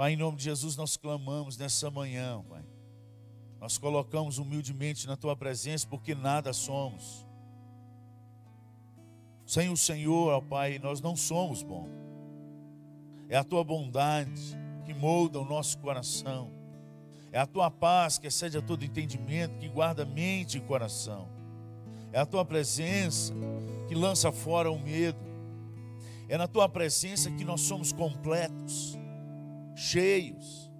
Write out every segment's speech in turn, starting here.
Pai, em nome de Jesus, nós clamamos nessa manhã, Pai. Nós colocamos humildemente na tua presença, porque nada somos. Sem o Senhor, ó Pai, nós não somos bons. É a tua bondade que molda o nosso coração. É a tua paz que excede a todo entendimento, que guarda mente e coração. É a tua presença que lança fora o medo. É na tua presença que nós somos completos, cheios,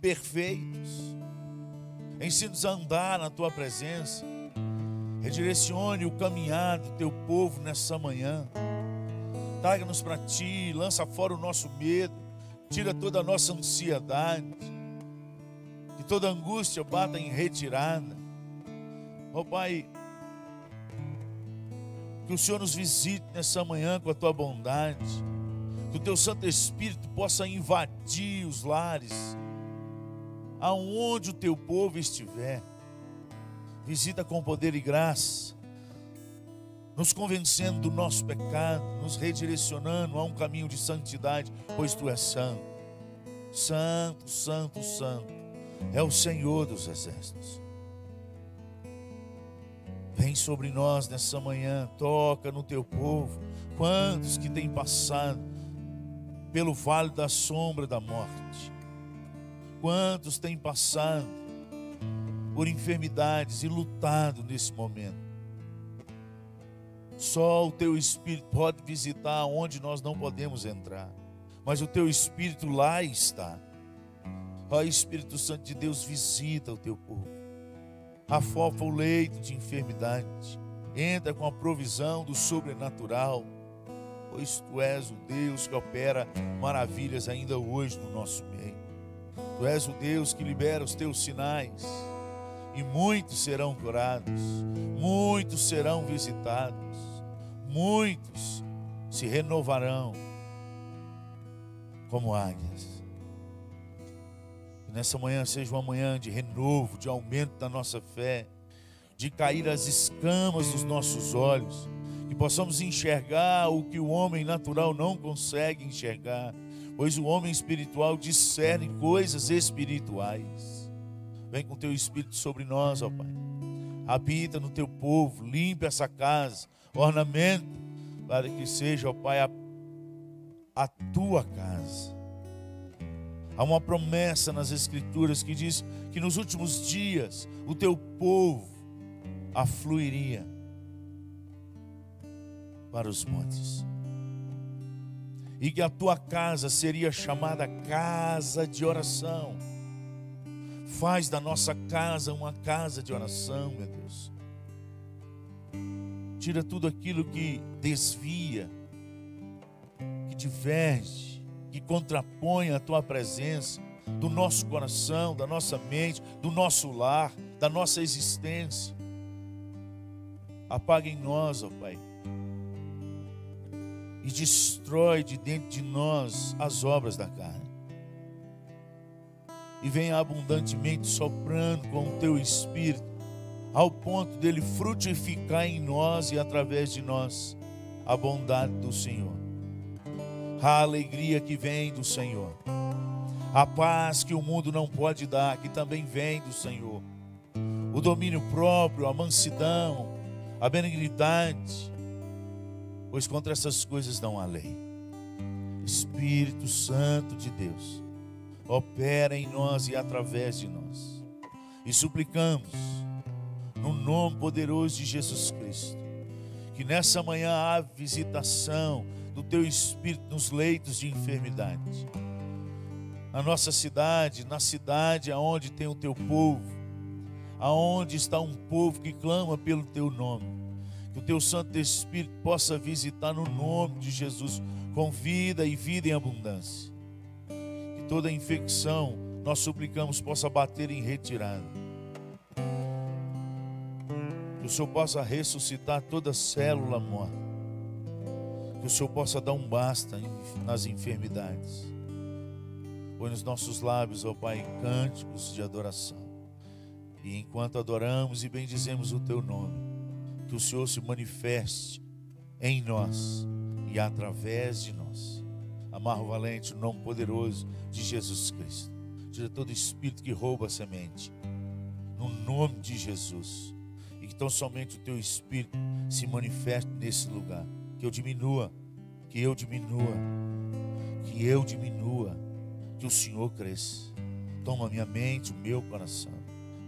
perfeitos. Ensina-nos a andar na tua presença. Redirecione o caminhar do teu povo nessa manhã. Traga-nos para ti, lança fora o nosso medo, tira toda a nossa ansiedade, que toda angústia bata em retirada. Ó oh, Pai, que o Senhor nos visite nessa manhã com a tua bondade. Que o teu Santo Espírito possa invadir os lares, aonde o teu povo estiver. Visita com poder e graça, nos convencendo do nosso pecado, nos redirecionando a um caminho de santidade, pois tu és santo. Santo, santo, santo. É o Senhor dos exércitos. Vem sobre nós nessa manhã, toca no teu povo. Quantos que têm passado pelo vale da sombra da morte? Quantos têm passado por enfermidades e lutado nesse momento? Só o teu Espírito pode visitar onde nós não podemos entrar, mas o teu Espírito lá está. Ó Espírito Santo de Deus, visita o teu povo afofa o leito de enfermidade, entra com a provisão do sobrenatural, pois tu és o Deus que opera maravilhas ainda hoje no nosso meio. Tu és o Deus que libera os teus sinais, e muitos serão curados, muitos serão visitados, muitos se renovarão como águias nessa manhã seja uma manhã de renovo, de aumento da nossa fé, de cair as escamas dos nossos olhos, que possamos enxergar o que o homem natural não consegue enxergar, pois o homem espiritual discerne coisas espirituais. Vem com teu espírito sobre nós, ó Pai. Habita no teu povo, limpa essa casa, ornamento, para que seja, ó Pai, a, a tua casa Há uma promessa nas Escrituras que diz que nos últimos dias o teu povo afluiria para os montes. E que a tua casa seria chamada casa de oração. Faz da nossa casa uma casa de oração, meu Deus. Tira tudo aquilo que desvia, que diverge que contrapõe a tua presença do nosso coração, da nossa mente, do nosso lar, da nossa existência. Apaga em nós, ó Pai, e destrói de dentro de nós as obras da carne. E venha abundantemente soprando com o teu espírito, ao ponto dele frutificar em nós e através de nós a bondade do Senhor. A alegria que vem do Senhor, a paz que o mundo não pode dar, que também vem do Senhor, o domínio próprio, a mansidão, a benignidade, pois contra essas coisas não há lei. Espírito Santo de Deus, opera em nós e através de nós, e suplicamos, no nome poderoso de Jesus Cristo, que nessa manhã há visitação, do teu espírito nos leitos de enfermidade. Na nossa cidade, na cidade aonde tem o teu povo, aonde está um povo que clama pelo teu nome. Que o teu Santo Espírito possa visitar no nome de Jesus com vida e vida em abundância. Que toda infecção, nós suplicamos, possa bater em retirada. Que o Senhor possa ressuscitar toda célula morta que o Senhor possa dar um basta nas enfermidades. Põe nos nossos lábios, ó Pai, cânticos de adoração. E enquanto adoramos e bendizemos o Teu nome, que o Senhor se manifeste em nós e através de nós. Amarro valente, o nome poderoso de Jesus Cristo. Tira todo espírito que rouba a semente. No nome de Jesus. E que tão somente o teu espírito se manifeste nesse lugar. Que eu diminua, que eu diminua, que eu diminua, que o Senhor cresça. Toma minha mente, o meu coração.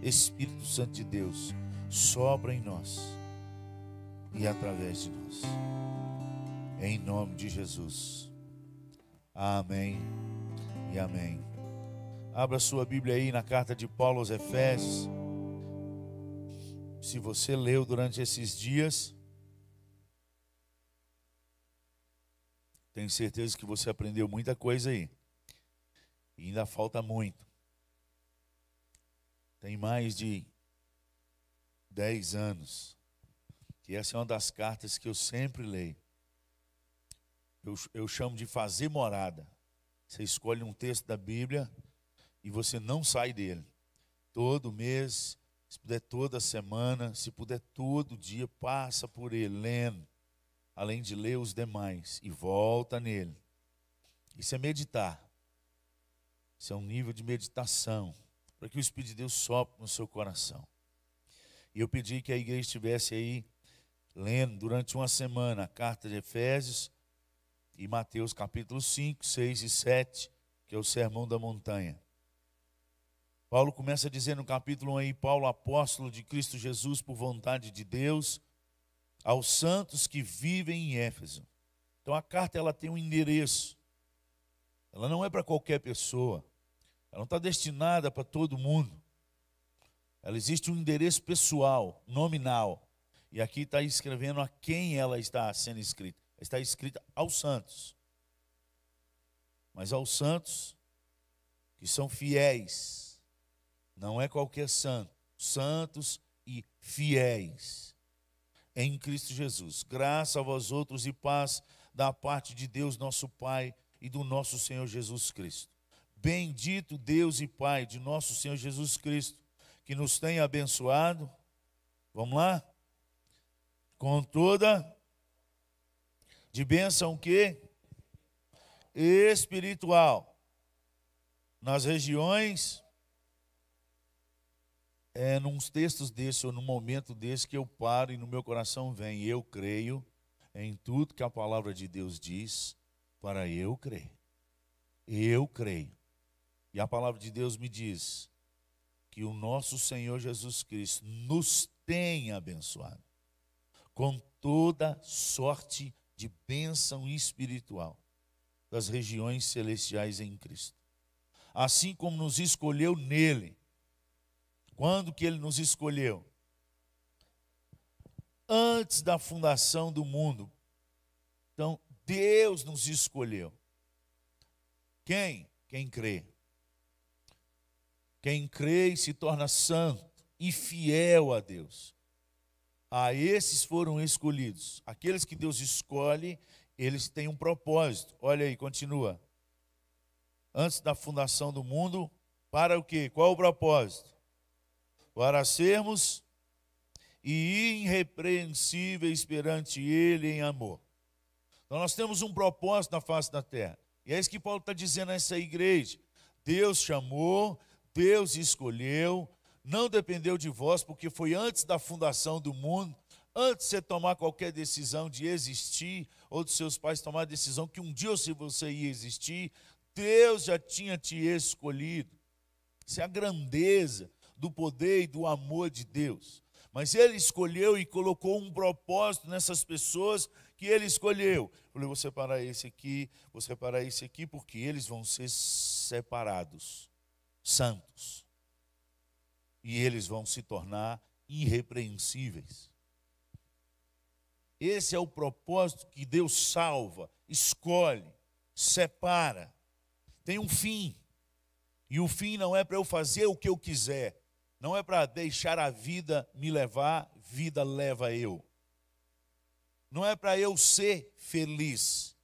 Espírito Santo de Deus, sobra em nós e através de nós. Em nome de Jesus. Amém e amém. Abra sua Bíblia aí na carta de Paulo aos Efésios. Se você leu durante esses dias, tenho certeza que você aprendeu muita coisa aí. E ainda falta muito. Tem mais de 10 anos que essa é uma das cartas que eu sempre leio. Eu, eu chamo de fazer morada. Você escolhe um texto da Bíblia e você não sai dele. Todo mês, se puder toda semana, se puder todo dia, passa por ele, lendo, além de ler os demais, e volta nele. Isso é meditar. Isso é um nível de meditação, para que o Espírito de Deus sopre no seu coração. E eu pedi que a igreja estivesse aí lendo durante uma semana a carta de Efésios e Mateus capítulo 5, 6 e 7, que é o sermão da montanha. Paulo começa dizer no capítulo 1 aí, Paulo, apóstolo de Cristo Jesus por vontade de Deus, aos santos que vivem em Éfeso. Então a carta ela tem um endereço. Ela não é para qualquer pessoa. Ela não está destinada para todo mundo. Ela existe um endereço pessoal, nominal. E aqui está escrevendo a quem ela está sendo escrita. Está escrita aos santos. Mas aos santos que são fiéis não é qualquer santo, santos e fiéis em Cristo Jesus. Graça a vós outros e paz da parte de Deus, nosso Pai, e do nosso Senhor Jesus Cristo. Bendito Deus e Pai de nosso Senhor Jesus Cristo, que nos tem abençoado. Vamos lá? Com toda de bênção que espiritual nas regiões é num textos desse ou num momento desse que eu paro e no meu coração vem, eu creio em tudo que a palavra de Deus diz para eu crer. Eu creio. E a palavra de Deus me diz que o nosso Senhor Jesus Cristo nos tem abençoado com toda sorte de bênção espiritual das regiões celestiais em Cristo. Assim como nos escolheu nele quando que ele nos escolheu? Antes da fundação do mundo. Então, Deus nos escolheu. Quem? Quem crê. Quem crê e se torna santo e fiel a Deus. A esses foram escolhidos. Aqueles que Deus escolhe, eles têm um propósito. Olha aí, continua. Antes da fundação do mundo, para o quê? Qual o propósito? para sermos irrepreensíveis perante Ele em amor. Então nós temos um propósito na face da terra. E é isso que Paulo está dizendo a essa igreja. Deus chamou, Deus escolheu, não dependeu de vós, porque foi antes da fundação do mundo, antes de você tomar qualquer decisão de existir, ou de seus pais tomar a decisão que um dia se você ia existir, Deus já tinha te escolhido. Isso é a grandeza do poder e do amor de Deus. Mas ele escolheu e colocou um propósito nessas pessoas que ele escolheu. Falei, vou separar esse aqui, vou separar esse aqui, porque eles vão ser separados, santos. E eles vão se tornar irrepreensíveis. Esse é o propósito que Deus salva, escolhe, separa. Tem um fim. E o fim não é para eu fazer o que eu quiser, não é para deixar a vida me levar, vida leva eu. Não é para eu ser feliz.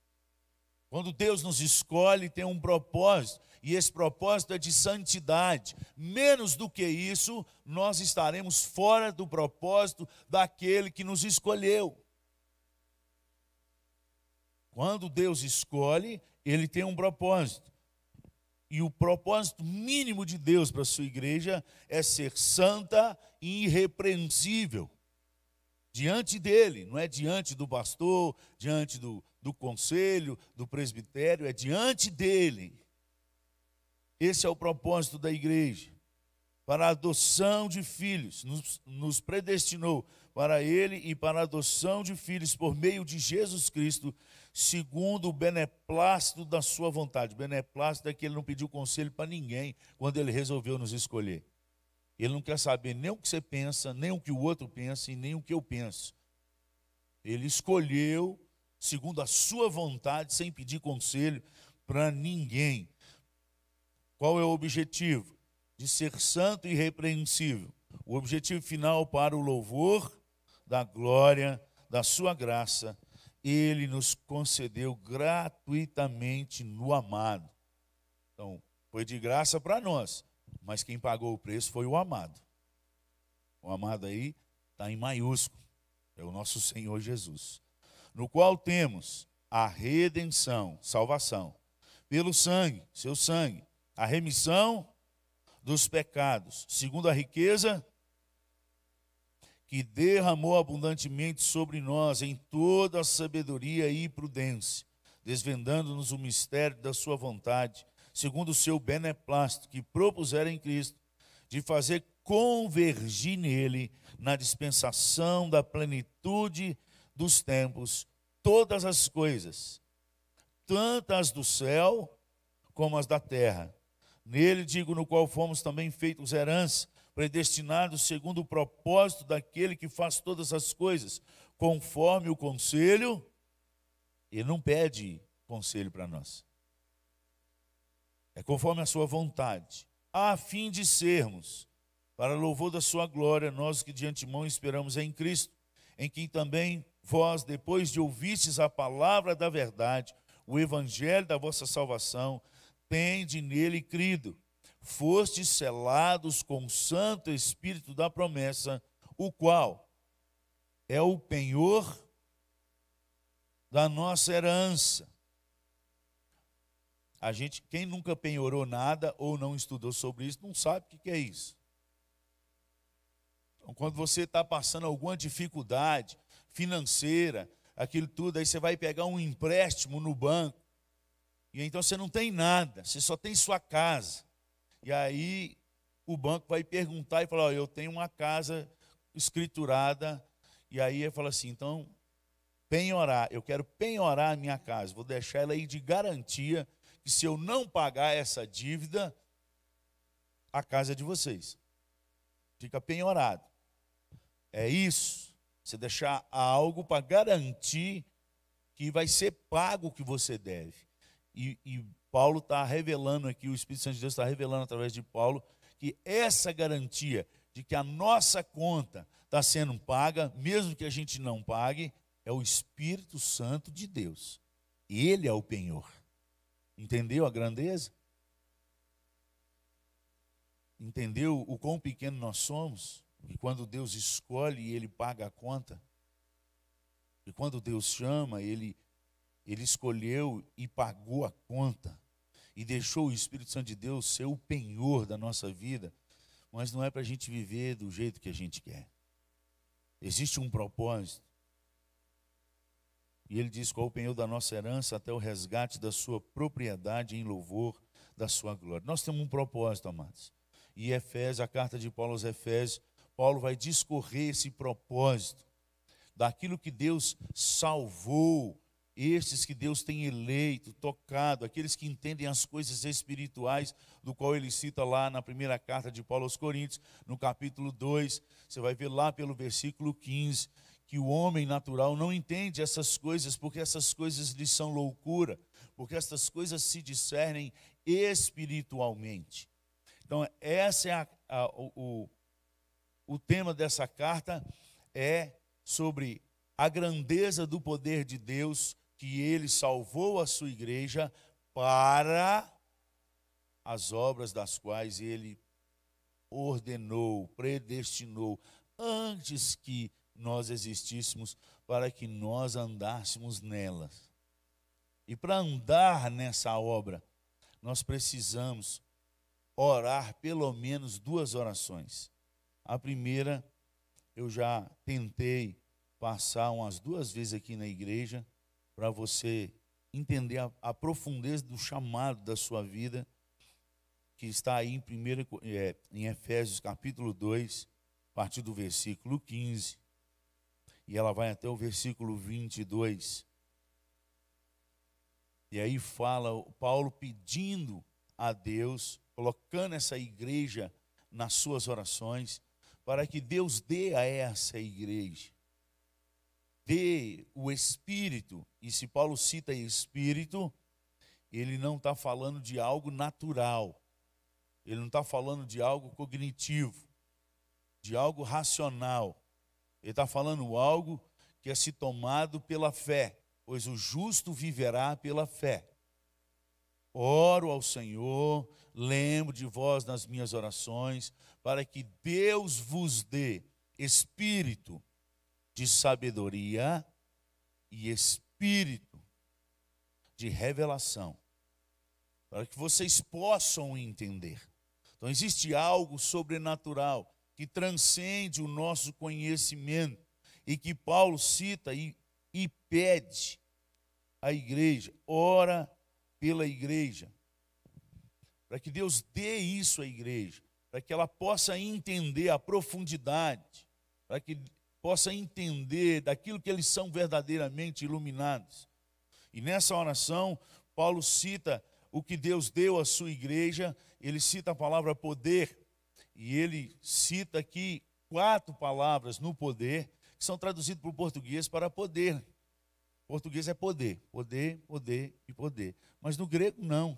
Quando Deus nos escolhe, tem um propósito, e esse propósito é de santidade. Menos do que isso, nós estaremos fora do propósito daquele que nos escolheu. Quando Deus escolhe, ele tem um propósito. E o propósito mínimo de Deus para a sua igreja é ser santa e irrepreensível diante dele, não é diante do pastor, diante do, do conselho, do presbitério, é diante dele. Esse é o propósito da igreja. Para a adoção de filhos, nos, nos predestinou para ele e para a adoção de filhos por meio de Jesus Cristo, segundo o beneplácito da sua vontade. Beneplácito é que ele não pediu conselho para ninguém quando ele resolveu nos escolher. Ele não quer saber nem o que você pensa, nem o que o outro pensa e nem o que eu penso. Ele escolheu segundo a sua vontade, sem pedir conselho para ninguém. Qual é o objetivo? De ser santo e irrepreensível. O objetivo final para o louvor da glória, da sua graça, ele nos concedeu gratuitamente no amado. Então, foi de graça para nós, mas quem pagou o preço foi o amado. O amado aí está em maiúsculo, é o nosso Senhor Jesus, no qual temos a redenção, salvação, pelo sangue, seu sangue, a remissão dos pecados, segundo a riqueza que derramou abundantemente sobre nós em toda a sabedoria e prudência, desvendando-nos o mistério da sua vontade, segundo o seu beneplácito, que propusera em Cristo, de fazer convergir nele, na dispensação da plenitude dos tempos, todas as coisas, tanto as do céu como as da terra. Nele, digo, no qual fomos também feitos herança, predestinados segundo o propósito daquele que faz todas as coisas, conforme o conselho. Ele não pede conselho para nós. É conforme a sua vontade, a fim de sermos, para louvor da sua glória, nós que de antemão esperamos em Cristo, em quem também vós, depois de ouvistes a palavra da verdade, o evangelho da vossa salvação, tende nele crido fostes selados com o Santo Espírito da promessa, o qual é o penhor da nossa herança. A gente, quem nunca penhorou nada ou não estudou sobre isso, não sabe o que é isso. Então, quando você está passando alguma dificuldade financeira, aquilo tudo, aí você vai pegar um empréstimo no banco, e então você não tem nada, você só tem sua casa. E aí o banco vai perguntar e falar: oh, eu tenho uma casa escriturada. E aí ele fala assim: então, penhorar, eu quero penhorar a minha casa, vou deixar ela aí de garantia que se eu não pagar essa dívida, a casa é de vocês. Fica penhorado. É isso. Você deixar algo para garantir que vai ser pago o que você deve. E, e Paulo está revelando aqui, o Espírito Santo de Deus está revelando através de Paulo, que essa garantia de que a nossa conta está sendo paga, mesmo que a gente não pague, é o Espírito Santo de Deus. Ele é o penhor. Entendeu a grandeza? Entendeu o quão pequeno nós somos? E quando Deus escolhe, ele paga a conta. E quando Deus chama, ele, ele escolheu e pagou a conta e deixou o Espírito Santo de Deus ser o penhor da nossa vida, mas não é para a gente viver do jeito que a gente quer. Existe um propósito. E ele diz qual o penhor da nossa herança até o resgate da sua propriedade em louvor da sua glória. Nós temos um propósito, amados. E Efésios, a carta de Paulo aos Efésios, Paulo vai discorrer esse propósito daquilo que Deus salvou estes que Deus tem eleito, tocado, aqueles que entendem as coisas espirituais, do qual ele cita lá na primeira carta de Paulo aos Coríntios, no capítulo 2, você vai ver lá pelo versículo 15, que o homem natural não entende essas coisas, porque essas coisas lhe são loucura, porque essas coisas se discernem espiritualmente. Então, essa é a, a, o, o tema dessa carta é sobre a grandeza do poder de Deus que ele salvou a sua igreja para as obras das quais ele ordenou, predestinou, antes que nós existíssemos, para que nós andássemos nelas. E para andar nessa obra, nós precisamos orar pelo menos duas orações. A primeira, eu já tentei passar umas duas vezes aqui na igreja, para você entender a, a, profundeza do chamado da sua vida, que está aí em, primeiro, é, em Efésios capítulo 2, a partir do versículo 15, e ela vai até o versículo 22. E aí fala Paulo pedindo a Deus, colocando essa igreja nas suas orações, para que Deus dê a essa igreja, dê o Espírito, e se Paulo cita Espírito, ele não está falando de algo natural, ele não está falando de algo cognitivo, de algo racional, ele está falando algo que é se tomado pela fé, pois o justo viverá pela fé. Oro ao Senhor, lembro de vós nas minhas orações, para que Deus vos dê espírito de sabedoria e espírito de revelação, para que vocês possam entender. Então, existe algo sobrenatural que transcende o nosso conhecimento e que Paulo cita e, e pede à igreja, ora pela igreja, para que Deus dê isso à igreja, para que ela possa entender a profundidade, para que possa entender daquilo que eles são verdadeiramente iluminados. E nessa oração, Paulo cita o que Deus deu à sua igreja, ele cita a palavra poder, e ele cita aqui quatro palavras no poder, que são traduzidas para o português para poder. Português é poder, poder, poder e poder. Mas no grego não.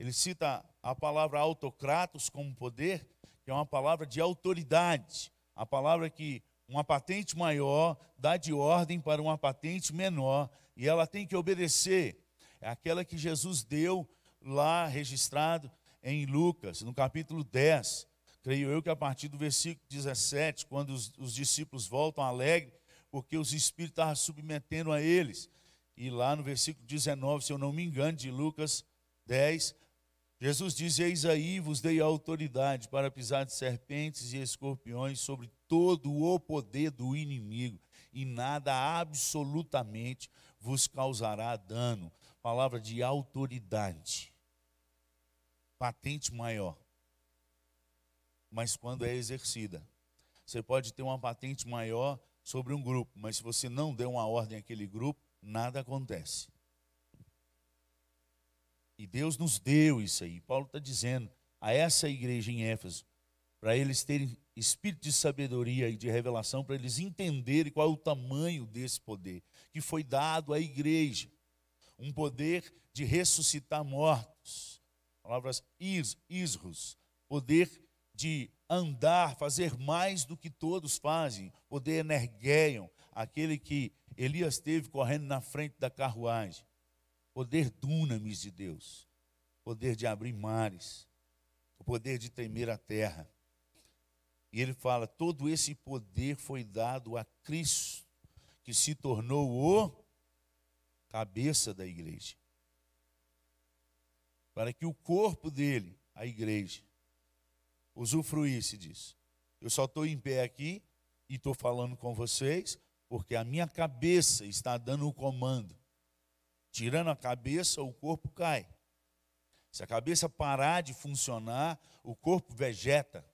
Ele cita a palavra autocratos como poder, que é uma palavra de autoridade, a palavra que uma patente maior dá de ordem para uma patente menor, e ela tem que obedecer. É aquela que Jesus deu lá registrado em Lucas, no capítulo 10. Creio eu que a partir do versículo 17, quando os, os discípulos voltam alegres, porque os espíritos estavam submetendo a eles. E lá no versículo 19, se eu não me engano, de Lucas 10, Jesus diz: Eis aí vos dei autoridade para pisar de serpentes e escorpiões sobre todo o poder do inimigo, e nada absolutamente vos causará dano. Palavra de autoridade patente maior. Mas quando é exercida, você pode ter uma patente maior sobre um grupo, mas se você não der uma ordem àquele grupo, nada acontece. E Deus nos deu isso aí. Paulo está dizendo a essa igreja em Éfeso, para eles terem espírito de sabedoria e de revelação, para eles entenderem qual é o tamanho desse poder que foi dado à igreja. Um poder de ressuscitar mortos palavras is, isros, poder de andar, fazer mais do que todos fazem, poder energeiam, aquele que Elias teve correndo na frente da carruagem, poder dunamis de Deus, poder de abrir mares, o poder de temer a terra. E ele fala: todo esse poder foi dado a Cristo, que se tornou o cabeça da igreja para que o corpo dele, a igreja, usufruísse disso. Eu só estou em pé aqui e estou falando com vocês porque a minha cabeça está dando o comando. Tirando a cabeça, o corpo cai. Se a cabeça parar de funcionar, o corpo vegeta.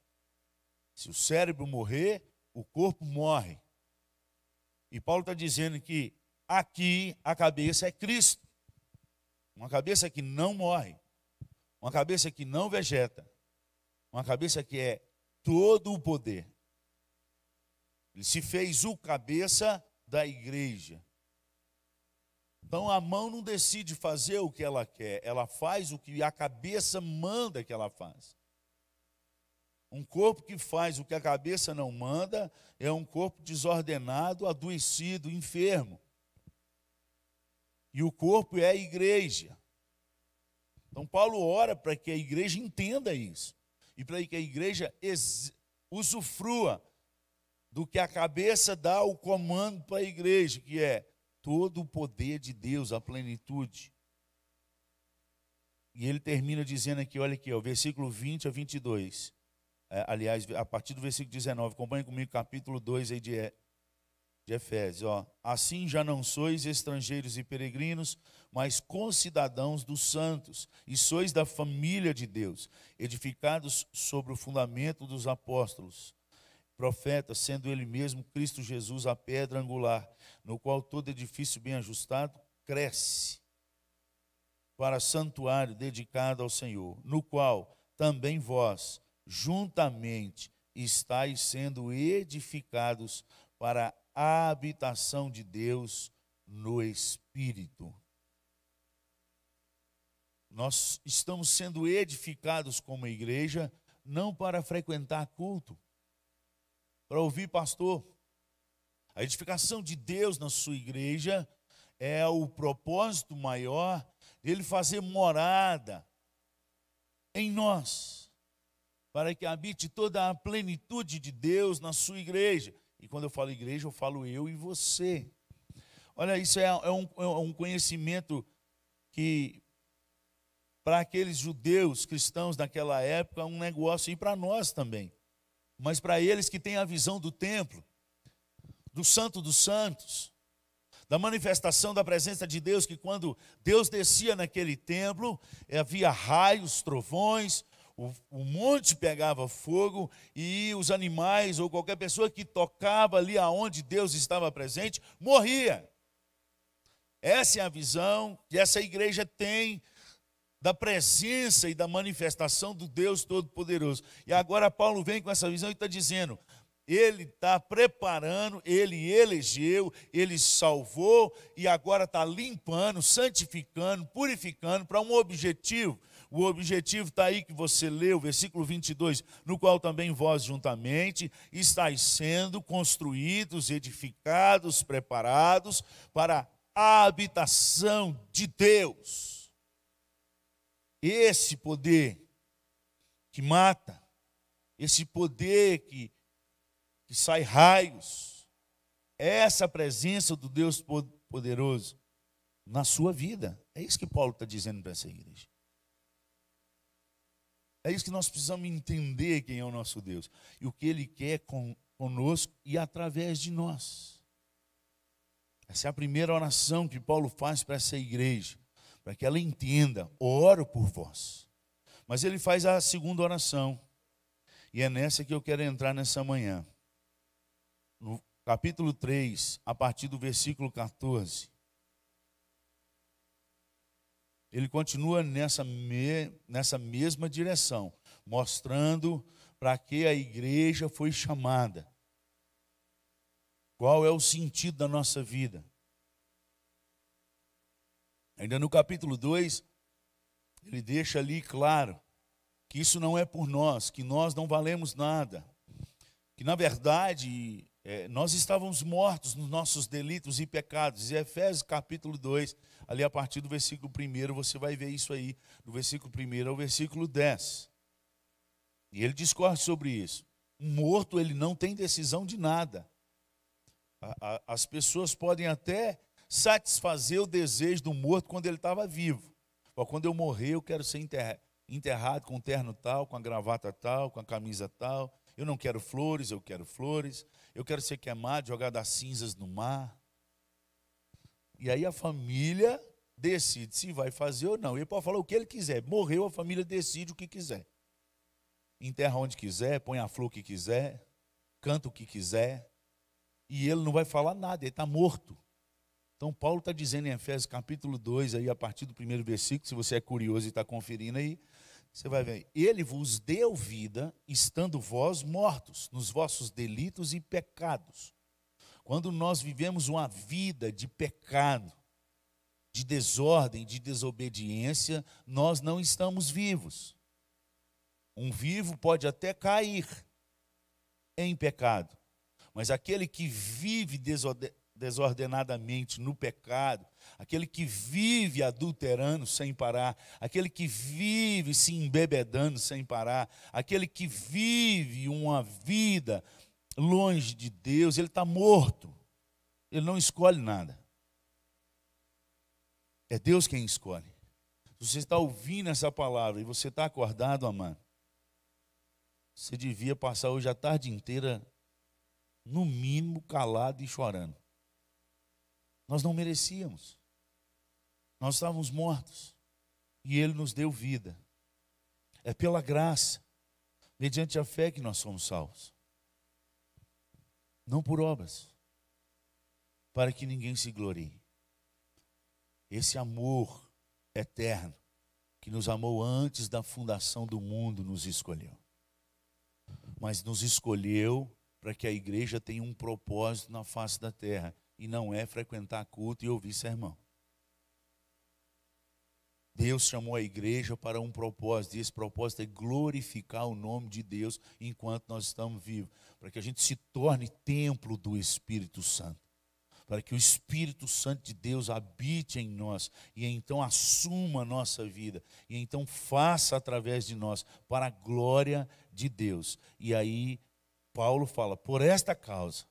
Se o cérebro morrer, o corpo morre. E Paulo está dizendo que aqui a cabeça é Cristo. Uma cabeça que não morre. Uma cabeça que não vegeta. Uma cabeça que é todo o poder. Ele se fez o cabeça da igreja. Então a mão não decide fazer o que ela quer, ela faz o que a cabeça manda que ela faça. Um corpo que faz o que a cabeça não manda é um corpo desordenado, adoecido, enfermo. E o corpo é a igreja. Então, Paulo ora para que a igreja entenda isso e para que a igreja usufrua do que a cabeça dá o comando para a igreja, que é todo o poder de Deus, a plenitude. E ele termina dizendo aqui, olha aqui, ó, versículo 20 a 22. É, aliás, a partir do versículo 19, acompanhe comigo capítulo 2 aí de, de Efésios. Ó. Assim já não sois estrangeiros e peregrinos, mas concidadãos dos santos, e sois da família de Deus, edificados sobre o fundamento dos apóstolos, profetas, sendo ele mesmo Cristo Jesus a pedra angular, no qual todo edifício bem ajustado cresce para santuário dedicado ao Senhor, no qual também vós juntamente estáis sendo edificados para a habitação de Deus no Espírito. Nós estamos sendo edificados como igreja, não para frequentar culto, para ouvir pastor. A edificação de Deus na sua igreja é o propósito maior dele fazer morada em nós para que habite toda a plenitude de Deus na sua igreja. E quando eu falo igreja, eu falo eu e você. Olha, isso é, é, um, é um conhecimento que, para aqueles judeus cristãos daquela época, é um negócio, e para nós também. Mas para eles que têm a visão do templo, do Santo dos Santos, da manifestação da presença de Deus, que quando Deus descia naquele templo, havia raios, trovões, o, o monte pegava fogo e os animais ou qualquer pessoa que tocava ali aonde Deus estava presente morria. Essa é a visão que essa igreja tem da presença e da manifestação do Deus Todo-Poderoso. E agora Paulo vem com essa visão e está dizendo: ele está preparando, ele elegeu, ele salvou e agora está limpando, santificando, purificando para um objetivo o objetivo está aí que você leu, versículo 22, no qual também vós juntamente estáis sendo construídos, edificados, preparados para a habitação de Deus. Esse poder que mata, esse poder que, que sai raios, essa presença do Deus poderoso na sua vida. É isso que Paulo está dizendo para essa igreja. É isso que nós precisamos entender quem é o nosso Deus e o que Ele quer com, conosco e através de nós. Essa é a primeira oração que Paulo faz para essa igreja, para que ela entenda: oro por vós. Mas ele faz a segunda oração, e é nessa que eu quero entrar nessa manhã. No capítulo 3, a partir do versículo 14 ele continua nessa, me, nessa mesma direção, mostrando para que a igreja foi chamada. Qual é o sentido da nossa vida? Ainda no capítulo 2, ele deixa ali claro que isso não é por nós, que nós não valemos nada, que na verdade é, nós estávamos mortos nos nossos delitos e pecados. E Efésios capítulo 2 ali a partir do versículo 1, você vai ver isso aí, do versículo 1 ao versículo 10. E ele discorre sobre isso. Um morto, ele não tem decisão de nada. As pessoas podem até satisfazer o desejo do morto quando ele estava vivo. Quando eu morrer, eu quero ser enterrado com terno tal, com a gravata tal, com a camisa tal. Eu não quero flores, eu quero flores. Eu quero ser queimado, jogado as cinzas no mar. E aí a família decide se vai fazer ou não. Ele pode falar o que ele quiser. Morreu, a família decide o que quiser. Enterra onde quiser, põe a flor que quiser, canta o que quiser. E ele não vai falar nada, ele está morto. Então, Paulo está dizendo em Efésios capítulo 2, aí, a partir do primeiro versículo, se você é curioso e está conferindo aí, você vai ver. Ele vos deu vida, estando vós mortos nos vossos delitos e pecados quando nós vivemos uma vida de pecado, de desordem, de desobediência, nós não estamos vivos. Um vivo pode até cair em pecado, mas aquele que vive desordenadamente no pecado, aquele que vive adulterando sem parar, aquele que vive se embebedando sem parar, aquele que vive uma vida longe de Deus, ele está morto. Ele não escolhe nada. É Deus quem escolhe. Você está ouvindo essa palavra e você está acordado, amado, você devia passar hoje a tarde inteira, no mínimo, calado e chorando. Nós não merecíamos. Nós estávamos mortos. E Ele nos deu vida. É pela graça, mediante a fé, que nós somos salvos. Não por obras, para que ninguém se glorie. Esse amor eterno, que nos amou antes da fundação do mundo, nos escolheu. Mas nos escolheu para que a igreja tenha um propósito na face da terra, e não é frequentar culto e ouvir sermão. Deus chamou a igreja para um propósito, e esse propósito é glorificar o nome de Deus enquanto nós estamos vivos, para que a gente se torne templo do Espírito Santo para que o Espírito Santo de Deus habite em nós e então assuma a nossa vida e então faça através de nós para a glória de Deus. E aí Paulo fala: por esta causa,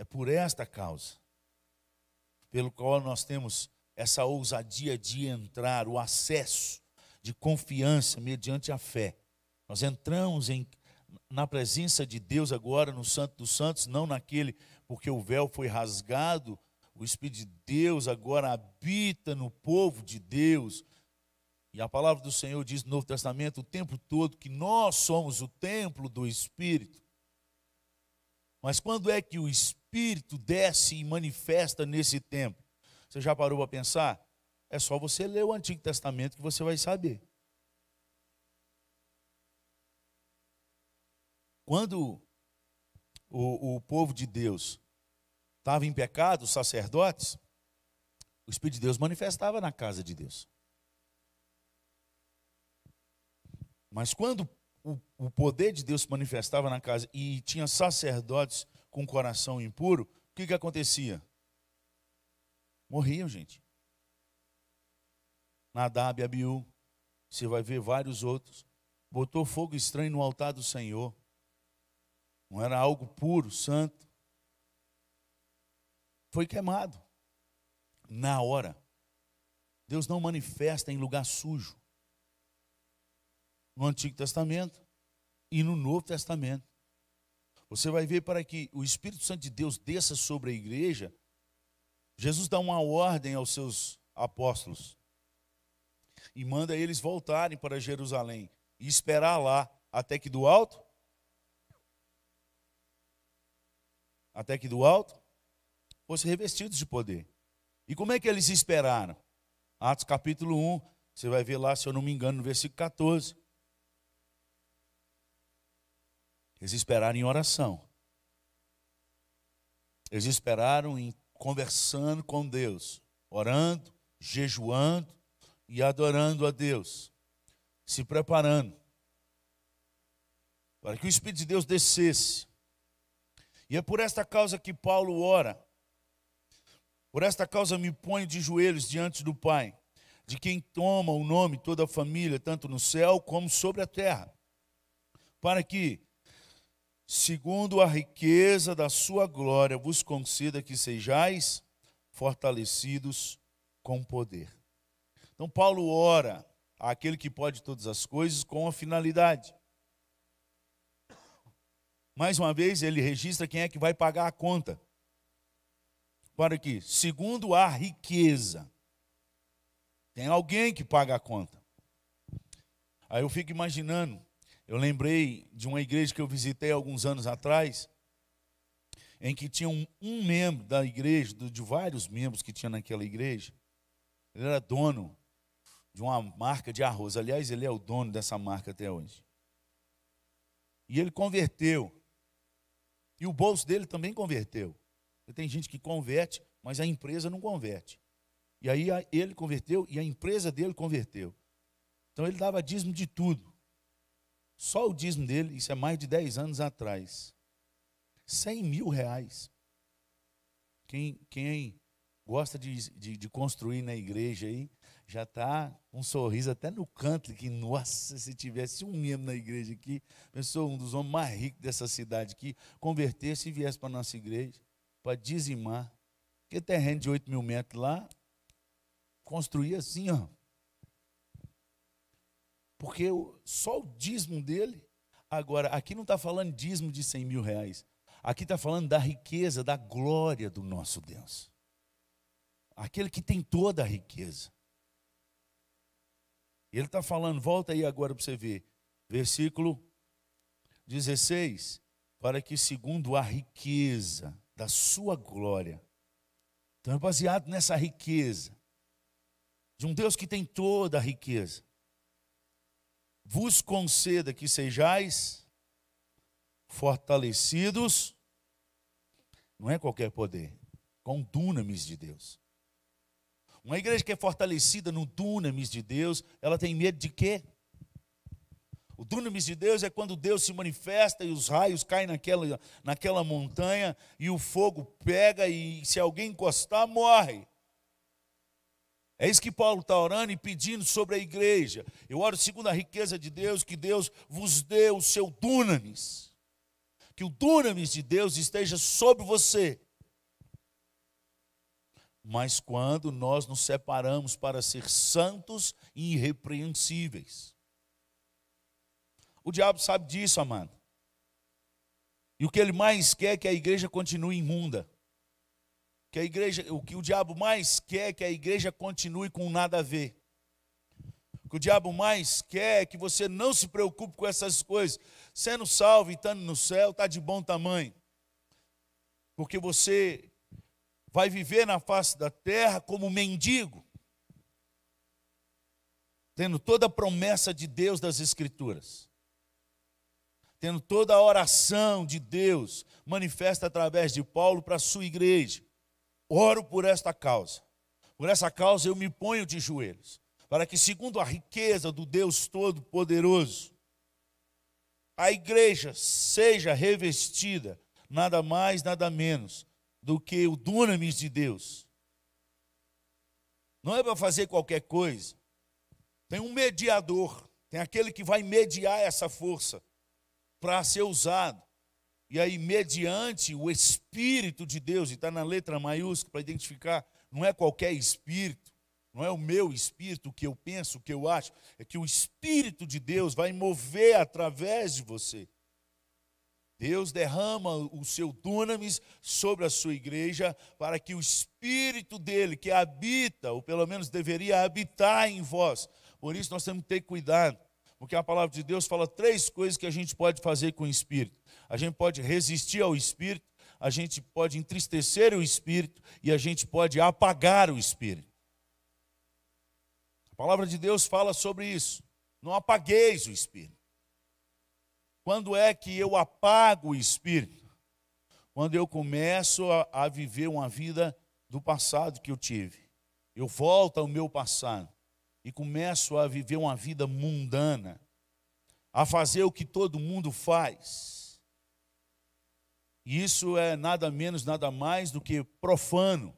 é por esta causa, pelo qual nós temos essa ousadia de entrar, o acesso de confiança mediante a fé. Nós entramos em, na presença de Deus agora no Santo dos Santos, não naquele porque o véu foi rasgado, o Espírito de Deus agora habita no povo de Deus. E a palavra do Senhor diz no Novo Testamento o tempo todo que nós somos o templo do Espírito. Mas quando é que o Espírito desce e manifesta nesse templo? Você já parou para pensar? É só você ler o Antigo Testamento que você vai saber. Quando o, o povo de Deus estava em pecado, os sacerdotes, o Espírito de Deus manifestava na casa de Deus. Mas quando o, o poder de Deus se manifestava na casa e tinha sacerdotes com coração impuro, o que, que acontecia? Morriam, gente. Nadab e Abiú, você vai ver vários outros, botou fogo estranho no altar do Senhor. Não era algo puro, santo. Foi queimado. Na hora. Deus não manifesta em lugar sujo. No Antigo Testamento e no Novo Testamento. Você vai ver para que o Espírito Santo de Deus desça sobre a igreja. Jesus dá uma ordem aos seus apóstolos e manda eles voltarem para Jerusalém e esperar lá até que do alto até que do alto fossem revestidos de poder. E como é que eles esperaram? Atos capítulo 1, você vai ver lá, se eu não me engano, no versículo 14. Eles esperaram em oração. Eles esperaram em conversando com Deus, orando, jejuando e adorando a Deus, se preparando para que o Espírito de Deus descesse e é por esta causa que Paulo ora. Por esta causa me ponho de joelhos diante do Pai, de quem toma o nome toda a família, tanto no céu como sobre a terra, para que, segundo a riqueza da sua glória, vos conceda que sejais fortalecidos com poder. Então, Paulo ora àquele que pode todas as coisas com a finalidade mais uma vez, ele registra quem é que vai pagar a conta. Para que, segundo a riqueza, tem alguém que paga a conta. Aí eu fico imaginando, eu lembrei de uma igreja que eu visitei alguns anos atrás, em que tinha um, um membro da igreja, de vários membros que tinha naquela igreja, ele era dono de uma marca de arroz. Aliás, ele é o dono dessa marca até hoje. E ele converteu e o bolso dele também converteu. Tem gente que converte, mas a empresa não converte. E aí ele converteu e a empresa dele converteu. Então ele dava dízimo de tudo. Só o dízimo dele, isso é mais de 10 anos atrás. 100 mil reais. Quem, quem gosta de, de, de construir na igreja aí, já está um sorriso até no canto, que, nossa, se tivesse um membro na igreja aqui, pensou um dos homens mais ricos dessa cidade aqui, convertesse e viesse para a nossa igreja, para dizimar. Porque terreno de 8 mil metros lá, construir assim, ó. Porque só o dízimo dele. Agora, aqui não está falando dízimo de 100 mil reais. Aqui está falando da riqueza, da glória do nosso Deus. Aquele que tem toda a riqueza. Ele está falando, volta aí agora para você ver. Versículo 16. Para que, segundo a riqueza da sua glória, então é baseado nessa riqueza, de um Deus que tem toda a riqueza, vos conceda que sejais fortalecidos, não é qualquer poder, com dunamis de Deus. Uma igreja que é fortalecida no dunamis de Deus, ela tem medo de quê? O dunamis de Deus é quando Deus se manifesta e os raios caem naquela, naquela montanha e o fogo pega e se alguém encostar, morre. É isso que Paulo está orando e pedindo sobre a igreja. Eu oro segundo a riqueza de Deus, que Deus vos dê o seu dunamis. Que o dunamis de Deus esteja sobre você. Mas quando nós nos separamos para ser santos e irrepreensíveis. O diabo sabe disso, amado. E o que ele mais quer é que a igreja continue imunda. Que a igreja, o que o diabo mais quer é que a igreja continue com nada a ver. O que o diabo mais quer é que você não se preocupe com essas coisas. Sendo salvo e estando no céu, está de bom tamanho. Porque você vai viver na face da terra como mendigo, tendo toda a promessa de Deus das Escrituras tendo toda a oração de Deus manifesta através de Paulo para a sua igreja. Oro por esta causa. Por essa causa eu me ponho de joelhos, para que, segundo a riqueza do Deus Todo-Poderoso, a igreja seja revestida, nada mais, nada menos, do que o dunamis de Deus. Não é para fazer qualquer coisa. Tem um mediador, tem aquele que vai mediar essa força para ser usado. E aí, mediante o Espírito de Deus, e está na letra maiúscula para identificar, não é qualquer espírito, não é o meu espírito, o que eu penso, o que eu acho, é que o Espírito de Deus vai mover através de você. Deus derrama o seu dunamis sobre a sua igreja para que o Espírito dele, que habita, ou pelo menos deveria habitar em vós, por isso nós temos que ter cuidado porque a palavra de Deus fala três coisas que a gente pode fazer com o Espírito. A gente pode resistir ao Espírito, a gente pode entristecer o Espírito e a gente pode apagar o Espírito. A palavra de Deus fala sobre isso. Não apagueis o Espírito. Quando é que eu apago o Espírito? Quando eu começo a, a viver uma vida do passado que eu tive. Eu volto ao meu passado e começo a viver uma vida mundana, a fazer o que todo mundo faz. E isso é nada menos, nada mais do que profano.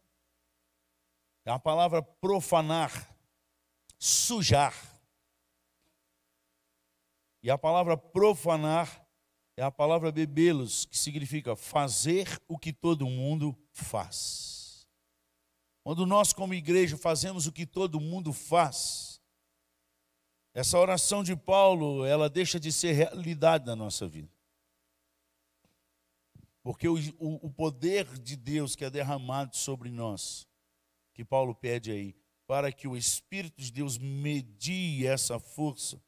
É a palavra profanar, sujar. E a palavra profanar é a palavra bebelos, que significa fazer o que todo mundo faz. Quando nós, como igreja, fazemos o que todo mundo faz, essa oração de Paulo, ela deixa de ser realidade na nossa vida. Porque o, o, o poder de Deus que é derramado sobre nós, que Paulo pede aí, para que o Espírito de Deus medie essa força,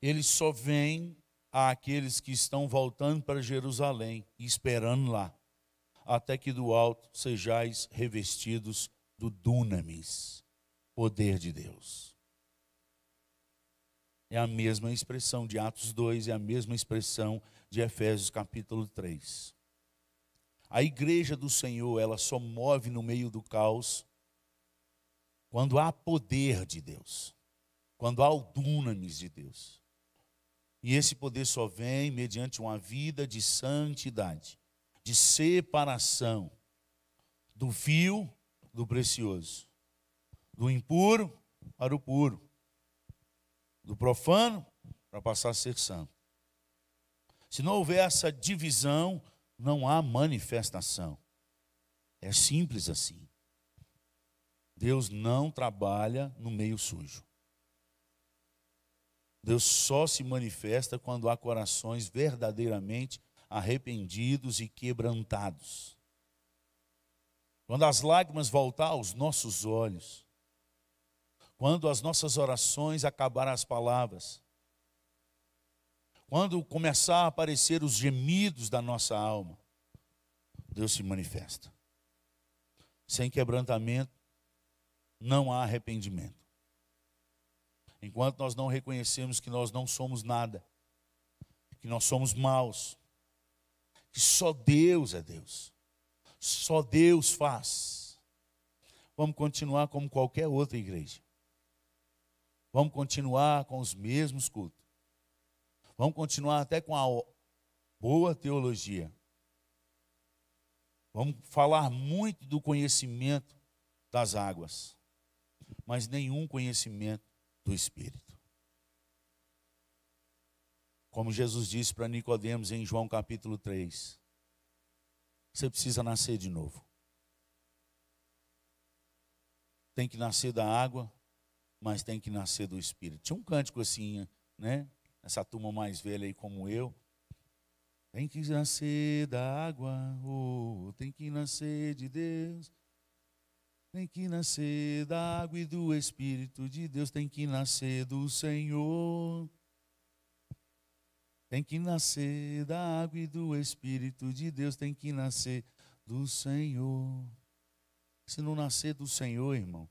ele só vem àqueles que estão voltando para Jerusalém e esperando lá até que do alto sejais revestidos do dunamis, poder de Deus. É a mesma expressão de Atos 2, é a mesma expressão de Efésios capítulo 3. A igreja do Senhor, ela só move no meio do caos quando há poder de Deus, quando há o dunamis de Deus. E esse poder só vem mediante uma vida de santidade de separação do vil do precioso, do impuro para o puro, do profano para passar a ser santo. Se não houver essa divisão, não há manifestação. É simples assim. Deus não trabalha no meio sujo. Deus só se manifesta quando há corações verdadeiramente arrependidos e quebrantados. Quando as lágrimas voltar aos nossos olhos, quando as nossas orações acabar as palavras, quando começar a aparecer os gemidos da nossa alma, Deus se manifesta. Sem quebrantamento, não há arrependimento. Enquanto nós não reconhecemos que nós não somos nada, que nós somos maus, que só Deus é Deus, só Deus faz. Vamos continuar como qualquer outra igreja. Vamos continuar com os mesmos cultos. Vamos continuar até com a boa teologia. Vamos falar muito do conhecimento das águas, mas nenhum conhecimento do Espírito. Como Jesus disse para Nicodemos em João capítulo 3, você precisa nascer de novo. Tem que nascer da água, mas tem que nascer do Espírito. Tinha um cântico assim, né? Essa turma mais velha aí como eu. Tem que nascer da água, oh, tem que nascer de Deus. Tem que nascer da água e do Espírito de Deus, tem que nascer do Senhor. Tem que nascer da água e do Espírito de Deus, tem que nascer do Senhor. Se não nascer do Senhor, irmão,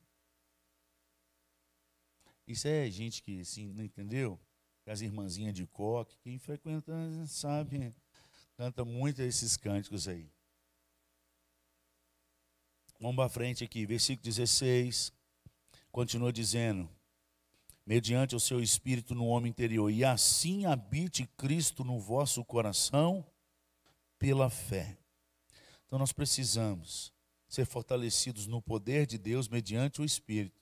isso é gente que assim, não entendeu? As irmãzinhas de coque, quem frequenta sabe, canta muito esses cânticos aí. Vamos para frente aqui, versículo 16. Continua dizendo: mediante o seu espírito no homem interior, e assim habite Cristo no vosso coração pela fé. Então nós precisamos ser fortalecidos no poder de Deus mediante o espírito,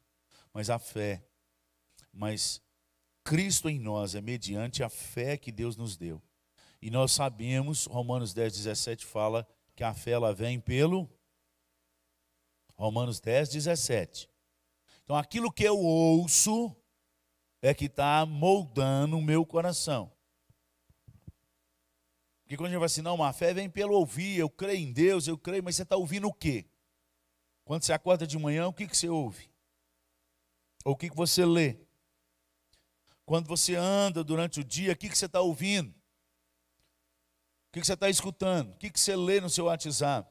mas a fé, mas Cristo em nós é mediante a fé que Deus nos deu. E nós sabemos, Romanos 10, 17 fala que a fé ela vem pelo Romanos 10, 17. Então, aquilo que eu ouço é que está moldando o meu coração. Porque quando a gente vai assim, não, a fé vem pelo ouvir, eu creio em Deus, eu creio, mas você está ouvindo o quê? Quando você acorda de manhã, o que, que você ouve? Ou o que, que você lê? Quando você anda durante o dia, o que, que você está ouvindo? O que, que você está escutando? O que, que você lê no seu WhatsApp?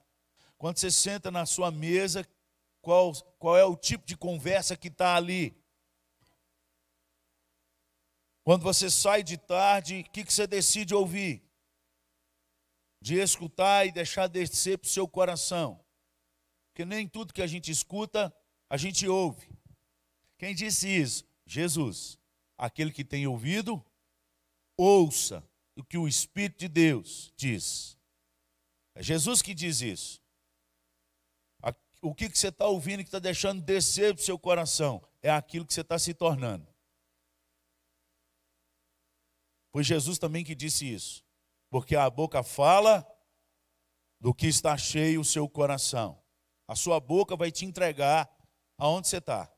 Quando você senta na sua mesa, qual, qual é o tipo de conversa que está ali. Quando você sai de tarde, o que, que você decide ouvir? De escutar e deixar descer para o seu coração. Porque nem tudo que a gente escuta, a gente ouve. Quem disse isso? Jesus. Aquele que tem ouvido, ouça o que o Espírito de Deus diz. É Jesus que diz isso o que, você está ouvindo que está deixando descer para o seu coração? É aquilo que você está se tornando. Foi Jesus também que disse isso. Porque a boca fala do que está cheio o seu coração. A sua boca vai te entregar aonde você está.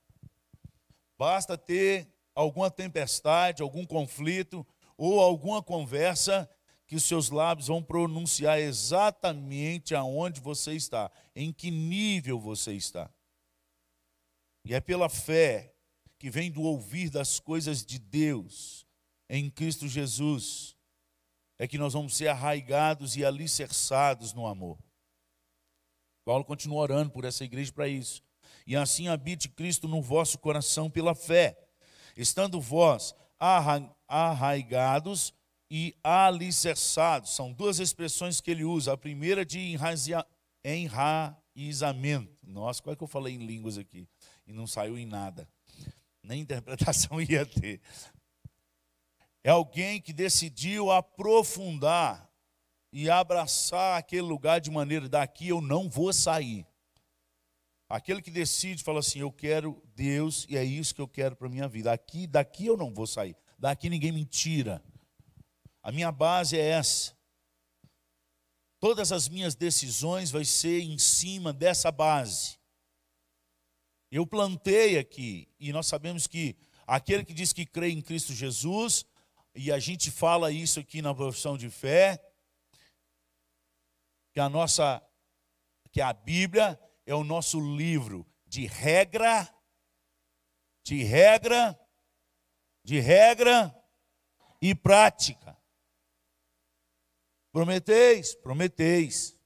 Basta ter alguma tempestade, algum conflito ou alguma conversa que os seus lábios vão pronunciar exatamente aonde você está, em que nível você está. E é pela fé que vem do ouvir das coisas de Deus em Cristo Jesus, é que nós vamos ser arraigados e alicerçados no amor. Paulo continua orando por essa igreja para isso. E assim habite Cristo no vosso coração pela fé, estando vós arraigados e alicerçados. São duas expressões que ele usa. A primeira de enraizamento. Nossa, qual é que eu falei em línguas aqui? E não saiu em nada. Nem interpretação ia ter. É alguém que decidiu aprofundar e abraçar aquele lugar de maneira daqui eu não vou sair. Aquele que decide fala assim, eu quero Deus e é isso que eu quero para minha vida. Aqui, daqui eu não vou sair. Daqui ninguém me tira. A minha base é essa. Todas as minhas decisões vai ser em cima dessa base. Eu plantei aqui, e nós sabemos que aquele que diz que crê em Cristo Jesus, e a gente fala isso aqui na profissão de fé, que a nossa que a Bíblia é o nosso livro de regra de regra de regra e prática. Prometeis, prometeis.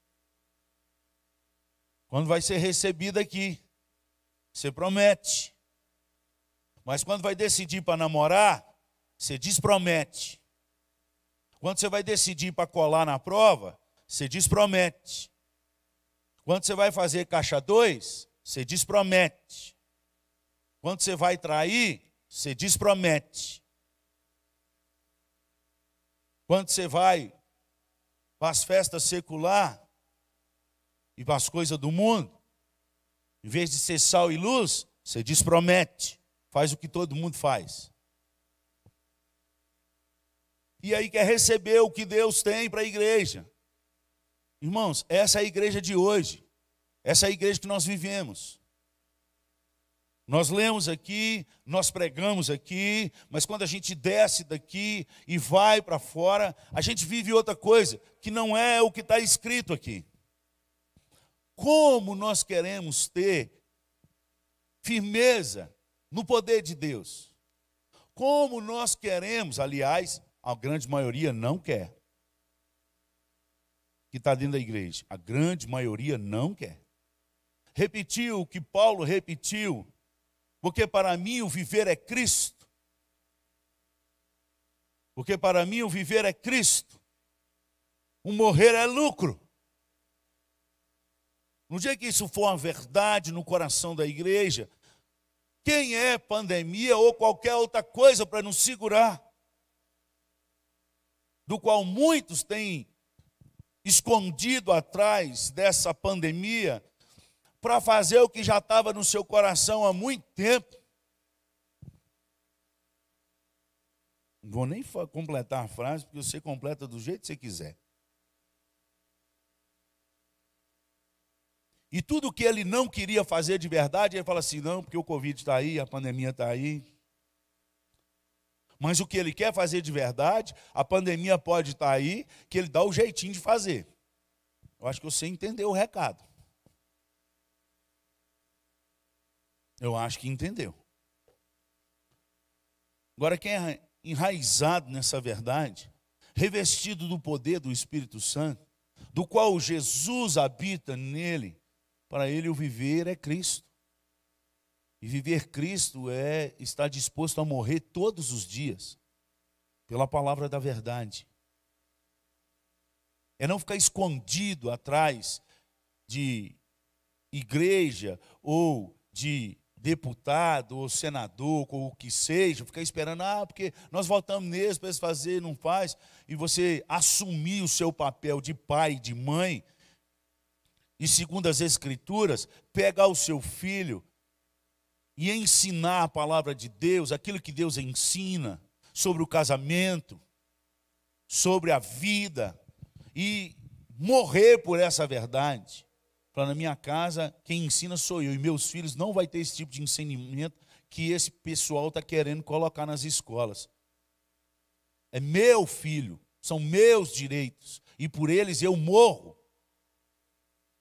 Quando vai ser recebido aqui, você promete. Mas quando vai decidir para namorar, você despromete. Quando você vai decidir para colar na prova, você despromete. Quando você vai fazer caixa 2, você despromete. Quando você vai trair, você despromete. Quando você vai para as festas secular e para as coisas do mundo, em vez de ser sal e luz, você despromete, faz o que todo mundo faz. E aí quer receber o que Deus tem para a igreja. Irmãos, essa é a igreja de hoje. Essa é a igreja que nós vivemos. Nós lemos aqui, nós pregamos aqui, mas quando a gente desce daqui e vai para fora, a gente vive outra coisa, que não é o que está escrito aqui. Como nós queremos ter firmeza no poder de Deus? Como nós queremos, aliás, a grande maioria não quer, que está dentro da igreja, a grande maioria não quer. Repetiu o que Paulo repetiu porque para mim o viver é Cristo. Porque para mim o viver é Cristo. O morrer é lucro. No dia que isso for uma verdade no coração da igreja, quem é pandemia ou qualquer outra coisa para nos segurar? Do qual muitos têm escondido atrás dessa pandemia para fazer o que já estava no seu coração há muito tempo. Não vou nem completar a frase, porque você completa do jeito que você quiser. E tudo que ele não queria fazer de verdade, ele fala assim: não, porque o Covid está aí, a pandemia está aí. Mas o que ele quer fazer de verdade, a pandemia pode estar tá aí, que ele dá o jeitinho de fazer. Eu acho que você entendeu o recado. Eu acho que entendeu. Agora, quem é enraizado nessa verdade, revestido do poder do Espírito Santo, do qual Jesus habita nele, para ele o viver é Cristo. E viver Cristo é estar disposto a morrer todos os dias, pela palavra da verdade. É não ficar escondido atrás de igreja ou de deputado ou senador, ou o que seja, ficar esperando, ah, porque nós votamos neles para eles fazer, não faz, e você assumir o seu papel de pai, de mãe, e segundo as Escrituras, pegar o seu filho e ensinar a palavra de Deus, aquilo que Deus ensina sobre o casamento, sobre a vida, e morrer por essa verdade. Para na minha casa, quem ensina sou eu. E meus filhos não vai ter esse tipo de ensinamento que esse pessoal está querendo colocar nas escolas. É meu filho, são meus direitos. E por eles eu morro.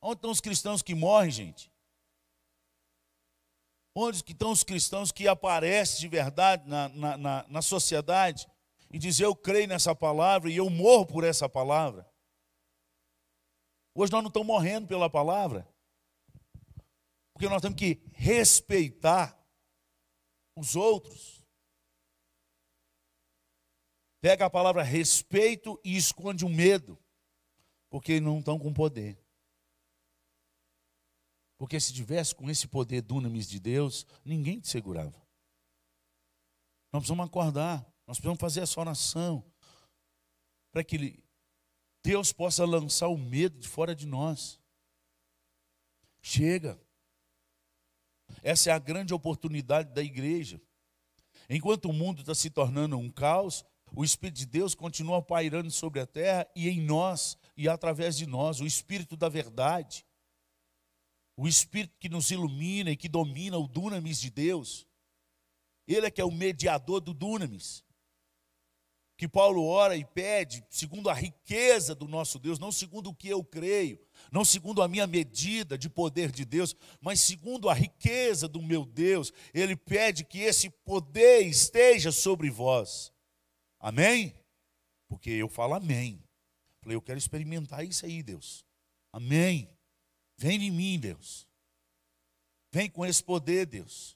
Onde estão os cristãos que morrem, gente? Onde estão os cristãos que aparecem de verdade na, na, na, na sociedade e dizem eu creio nessa palavra e eu morro por essa palavra? Hoje nós não estamos morrendo pela palavra, porque nós temos que respeitar os outros. Pega a palavra respeito e esconde o medo, porque não estão com poder. Porque se tivesse com esse poder dunamis de Deus, ninguém te segurava. Nós precisamos acordar, nós precisamos fazer essa oração, para que Deus possa lançar o medo de fora de nós. Chega. Essa é a grande oportunidade da igreja. Enquanto o mundo está se tornando um caos, o Espírito de Deus continua pairando sobre a terra e em nós e através de nós, o Espírito da verdade. O Espírito que nos ilumina e que domina o dunamis de Deus. Ele é que é o mediador do dunamis. Que Paulo ora e pede, segundo a riqueza do nosso Deus, não segundo o que eu creio, não segundo a minha medida de poder de Deus, mas segundo a riqueza do meu Deus, ele pede que esse poder esteja sobre vós. Amém? Porque eu falo amém. Falei, eu quero experimentar isso aí, Deus. Amém. Vem em mim, Deus. Vem com esse poder, Deus.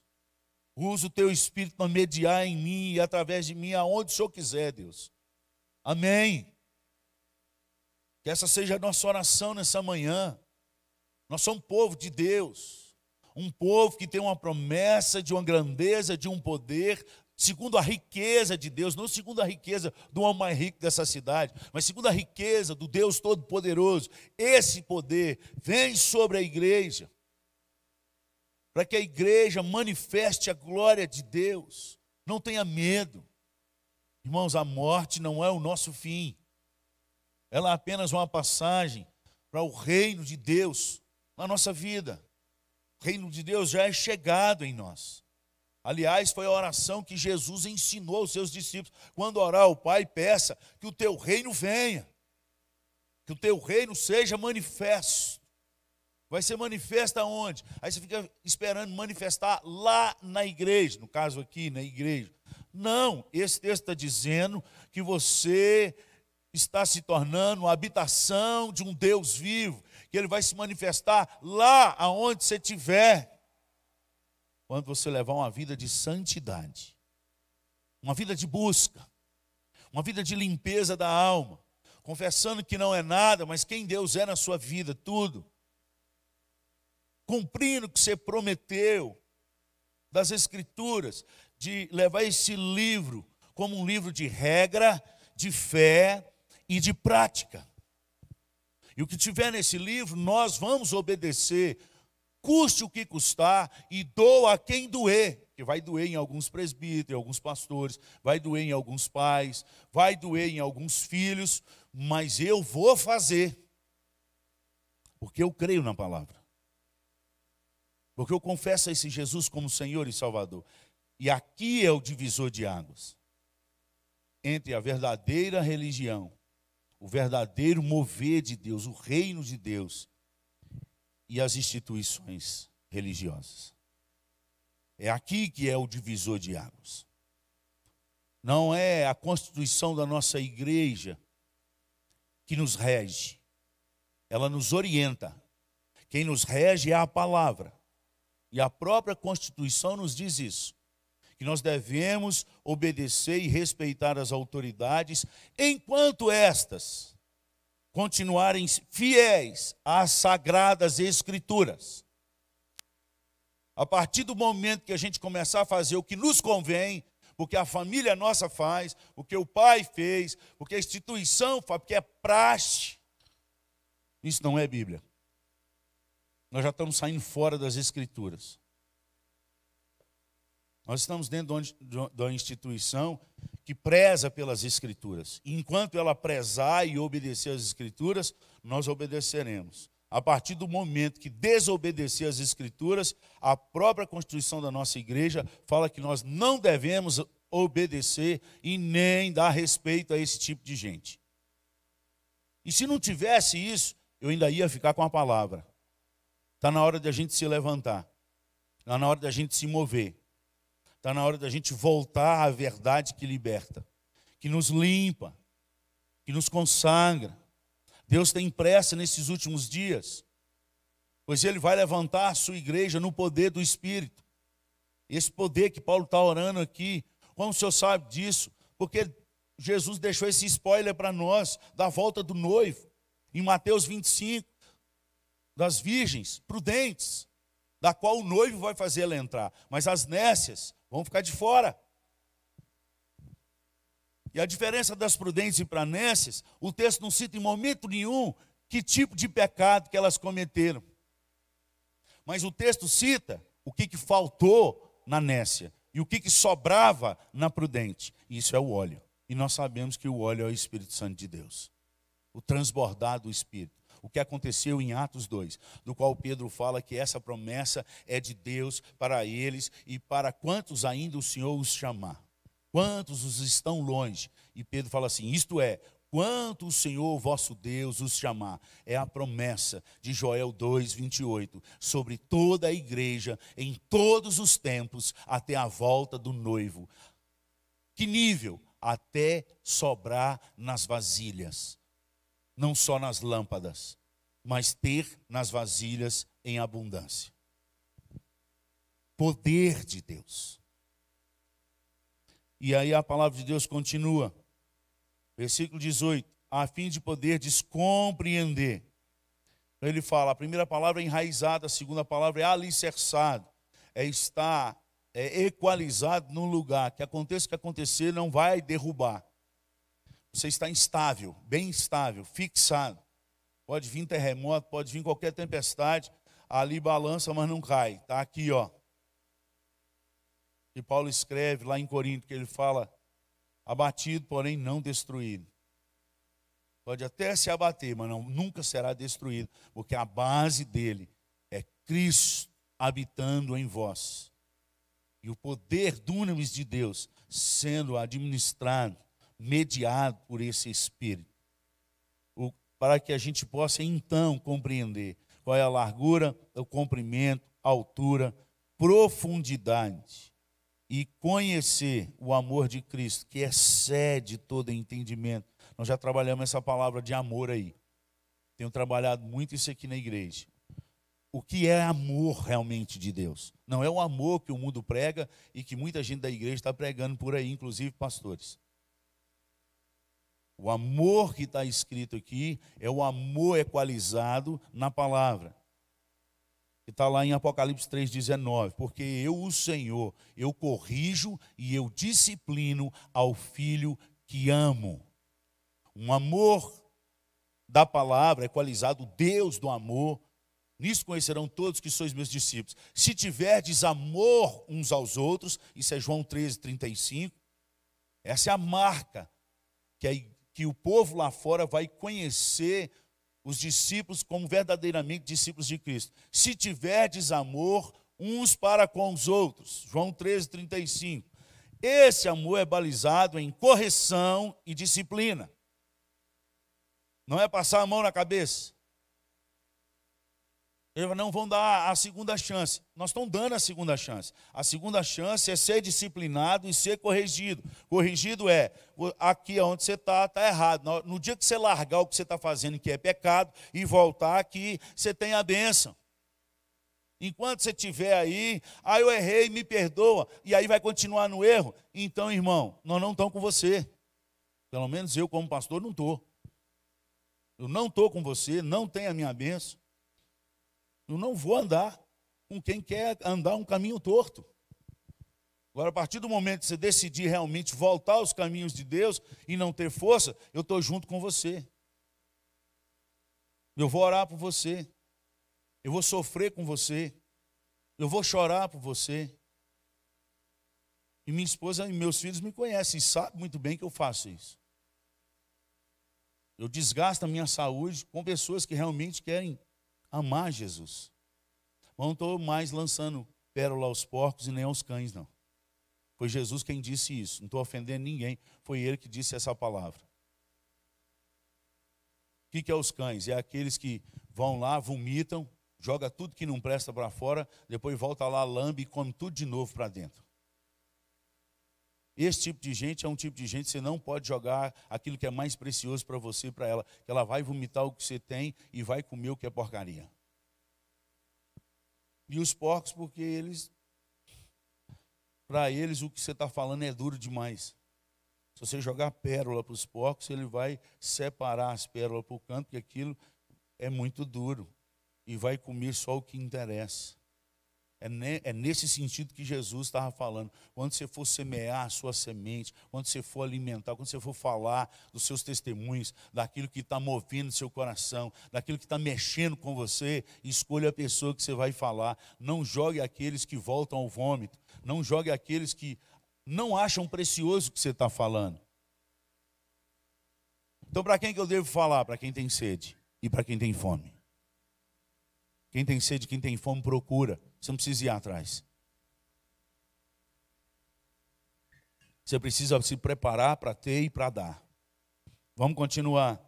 Usa o teu espírito para mediar em mim e através de mim aonde o Senhor quiser, Deus. Amém. Que essa seja a nossa oração nessa manhã. Nós somos um povo de Deus, um povo que tem uma promessa de uma grandeza, de um poder, segundo a riqueza de Deus, não segundo a riqueza do homem mais rico dessa cidade, mas segundo a riqueza do Deus Todo-Poderoso. Esse poder vem sobre a igreja, para que a igreja manifeste a glória de Deus. Não tenha medo. Irmãos, a morte não é o nosso fim, ela é apenas uma passagem para o reino de Deus na nossa vida. O reino de Deus já é chegado em nós. Aliás, foi a oração que Jesus ensinou aos seus discípulos. Quando orar ao Pai, peça que o teu reino venha, que o teu reino seja manifesto. Vai ser manifesto aonde? Aí você fica esperando manifestar lá na igreja, no caso aqui, na igreja. Não, esse texto está dizendo que você está se tornando uma habitação de um Deus vivo, que ele vai se manifestar lá aonde você estiver quando você levar uma vida de santidade, uma vida de busca, uma vida de limpeza da alma, confessando que não é nada, mas quem Deus é na sua vida, tudo, cumprindo o que você prometeu das Escrituras, de levar esse livro como um livro de regra, de fé e de prática. E o que tiver nesse livro, nós vamos obedecer custe o que custar e doa a quem doer, que vai doer em alguns presbíteros, em alguns pastores, vai doer em alguns pais, vai doer em alguns filhos, mas eu vou fazer, porque eu creio na palavra, porque eu confesso a esse Jesus como Senhor e Salvador. E aqui é o divisor de águas entre a verdadeira religião, o verdadeiro mover de Deus, o reino de Deus e as instituições religiosas. É aqui que é o divisor de águas. Não é a constituição da nossa igreja que nos rege, ela nos orienta. Quem nos rege é a palavra. E a própria Constituição nos diz isso: que nós devemos obedecer e respeitar as autoridades, enquanto estas continuarem fiéis às sagradas escrituras. A partir do momento que a gente começar a fazer o que nos convém, porque a família nossa faz, o que o pai fez, o que a instituição faz, porque é praxe, isso não é Bíblia. Nós já estamos saindo fora das escrituras. Nós estamos dentro de uma instituição que preza pelas Escrituras. Enquanto ela prezar e obedecer às Escrituras, nós obedeceremos. A partir do momento que desobedecer às Escrituras, a própria Constituição da nossa igreja fala que nós não devemos obedecer e nem dar respeito a esse tipo de gente. E se não tivesse isso, eu ainda ia ficar com a palavra. Está na hora de a gente se levantar, está na hora de a gente se mover. Está na hora da gente voltar à verdade que liberta, que nos limpa, que nos consagra. Deus tem pressa nesses últimos dias, pois Ele vai levantar a sua igreja no poder do Espírito. Esse poder que Paulo está orando aqui, como o senhor sabe disso? Porque Jesus deixou esse spoiler para nós da volta do noivo, em Mateus 25, das virgens prudentes, da qual o noivo vai fazer ela entrar, mas as nécias vão ficar de fora. E a diferença das prudentes e pranécias, o texto não cita em momento nenhum que tipo de pecado que elas cometeram. Mas o texto cita o que, que faltou na nécia e o que, que sobrava na prudente. Isso é o óleo. E nós sabemos que o óleo é o Espírito Santo de Deus. O transbordar do Espírito. O que aconteceu em Atos 2, do qual Pedro fala que essa promessa é de Deus para eles e para quantos ainda o Senhor os chamar. Quantos os estão longe? E Pedro fala assim: isto é, quanto o Senhor vosso Deus os chamar. É a promessa de Joel 2, 28, sobre toda a igreja, em todos os tempos, até a volta do noivo. Que nível? Até sobrar nas vasilhas, não só nas lâmpadas, mas ter nas vasilhas em abundância. Poder de Deus. E aí a palavra de Deus continua. Versículo 18, a fim de poder descompreender. Então ele fala, a primeira palavra é enraizada, a segunda palavra é alicerçado, é estar é equalizado num lugar, que aconteça o que acontecer, não vai derrubar. Você está instável, bem estável, fixado. Pode vir terremoto, pode vir qualquer tempestade, ali balança, mas não cai. Está aqui, ó. E Paulo escreve lá em Corinto que ele fala: abatido, porém não destruído. Pode até se abater, mas não, nunca será destruído, porque a base dele é Cristo habitando em vós. E o poder dunamis de Deus sendo administrado, mediado por esse Espírito. Para que a gente possa então compreender qual é a largura, o comprimento, a altura, profundidade e conhecer o amor de Cristo, que excede todo entendimento. Nós já trabalhamos essa palavra de amor aí. Tenho trabalhado muito isso aqui na igreja. O que é amor realmente de Deus? Não é o amor que o mundo prega e que muita gente da igreja está pregando por aí, inclusive pastores. O amor que está escrito aqui é o amor equalizado na palavra que está lá em Apocalipse 3,19, porque eu, o Senhor, eu corrijo e eu disciplino ao filho que amo. Um amor da palavra, equalizado, Deus do amor. Nisso conhecerão todos que sois meus discípulos. Se tiverdes amor uns aos outros, isso é João 13, 35. Essa é a marca que, a, que o povo lá fora vai conhecer os discípulos como verdadeiramente discípulos de Cristo. Se tiverdes amor uns para com os outros. João 13, 35. Esse amor é balizado em correção e disciplina. Não é passar a mão na cabeça. Eles não vão dar a segunda chance. Nós estamos dando a segunda chance. A segunda chance é ser disciplinado e ser corrigido. Corrigido é, aqui onde você está, está errado. No dia que você largar o que você está fazendo, que é pecado, e voltar aqui, você tem a bênção. Enquanto você estiver aí, ah, eu errei, me perdoa, e aí vai continuar no erro. Então, irmão, nós não estamos com você. Pelo menos eu, como pastor, não estou. Eu não estou com você, não tenho a minha bênção. Eu não vou andar com quem quer andar um caminho torto. Agora, a partir do momento que você decidir realmente voltar aos caminhos de Deus e não ter força, eu estou junto com você. Eu vou orar por você. Eu vou sofrer com você. Eu vou chorar por você. E minha esposa e meus filhos me conhecem e sabem muito bem que eu faço isso. Eu desgasto a minha saúde com pessoas que realmente querem amar Jesus. Não estou mais lançando pérola aos porcos e nem aos cães, não. Foi Jesus quem disse isso. Não estou ofendendo ninguém. Foi ele que disse essa palavra. O que, que é os cães? É aqueles que vão lá, vomitam, joga tudo que não presta para fora, depois volta lá, lambe e come tudo de novo para dentro. Esse tipo de gente é um tipo de gente que você não pode jogar aquilo que é mais precioso para você para ela. Que ela vai vomitar o que você tem e vai comer o que é porcaria. E os porcos, porque eles, para eles, o que você está falando é duro demais. Se você jogar pérola para os porcos, ele vai separar as pérolas para o canto, porque aquilo é muito duro. E vai comer só o que interessa. É, é nesse sentido que Jesus estava falando. Quando você for semear a sua semente, quando você for alimentar, quando você for falar dos seus testemunhos, daquilo que está movendo seu coração, daquilo que está mexendo com você, escolha a pessoa que você vai falar. Não jogue aqueles que voltam ao vômito. Não jogue aqueles que não acham precioso o que você está falando. Então, para quem que eu devo falar? Para quem tem sede. e para quem tem fome. Quem tem sede, quem tem fome, procura. Você não precisa ir atrás. Você precisa se preparar para ter e para dar. Vamos continuar.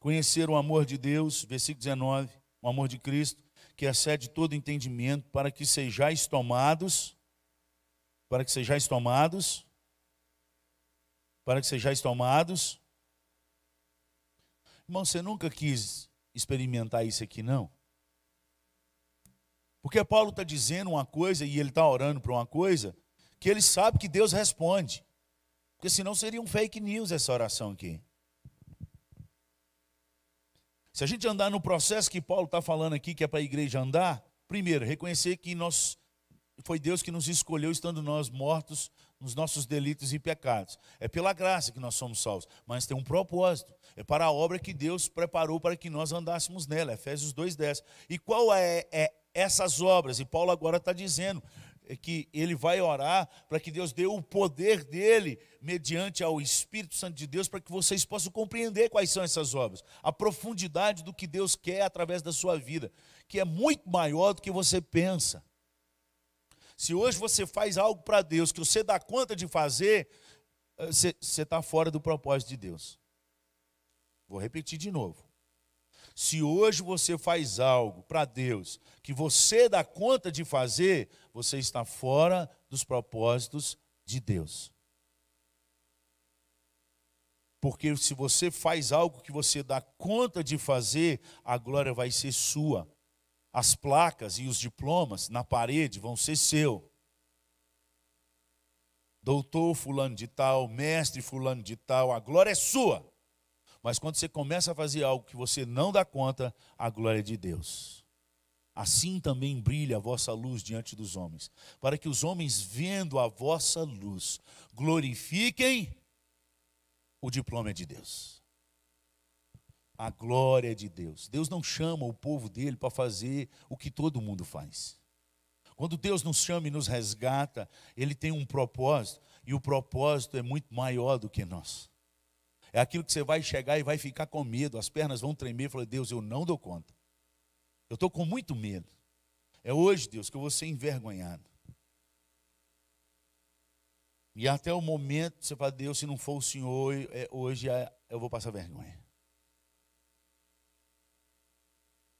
Conhecer o amor de Deus, versículo 19, o amor de Cristo, que excede todo entendimento, para que sejais tomados, para que sejais tomados, para que sejais tomados. Irmão, você nunca quis experimentar isso aqui, não? Porque Paulo está dizendo uma coisa e ele está orando para uma coisa que ele sabe que Deus responde. Porque senão seria um fake news essa oração aqui. Se a gente andar no processo que Paulo está falando aqui, que é para a igreja andar, primeiro, reconhecer que nós foi Deus que nos escolheu, estando nós mortos nos nossos delitos e pecados. É pela graça que nós somos salvos, mas tem um propósito. É para a obra que Deus preparou para que nós andássemos nela. Efésios 2,10. E qual é, é essas obras? E Paulo agora está dizendo: que ele vai orar para que Deus dê o poder dele mediante ao Espírito Santo de Deus para que vocês possam compreender quais são essas obras, a profundidade do que Deus quer através da sua vida, que é muito maior do que você pensa. Se hoje você faz algo para Deus que você dá conta de fazer, eh, você está fora do propósito de Deus. Vou repetir de novo. Se hoje você faz algo para Deus que você dá conta de fazer, você está fora dos propósitos de Deus. Porque se você faz algo que você dá conta de fazer, a glória vai ser sua. As placas e os diplomas na parede vão ser seu. Doutor fulano de tal, mestre fulano de tal, a glória é sua. Mas quando você começa a fazer algo que você não dá conta, a glória é de Deus. Assim também brilha a vossa luz diante dos homens, para que os homens, vendo a vossa luz, glorifiquem o diploma de Deus. A glória de Deus. Deus não chama o povo dele para fazer o que todo mundo faz. Quando Deus nos chama e nos resgata, Ele tem um propósito, e o propósito é muito maior do que nós. É aquilo que você vai chegar e vai ficar com medo, as pernas vão tremer falar: Deus, eu não dou conta. Eu estou com muito medo. É hoje, Deus, que eu vou ser envergonhado. E até o momento você fala, Deus, se não for o Senhor, é, hoje é, eu vou passar vergonha.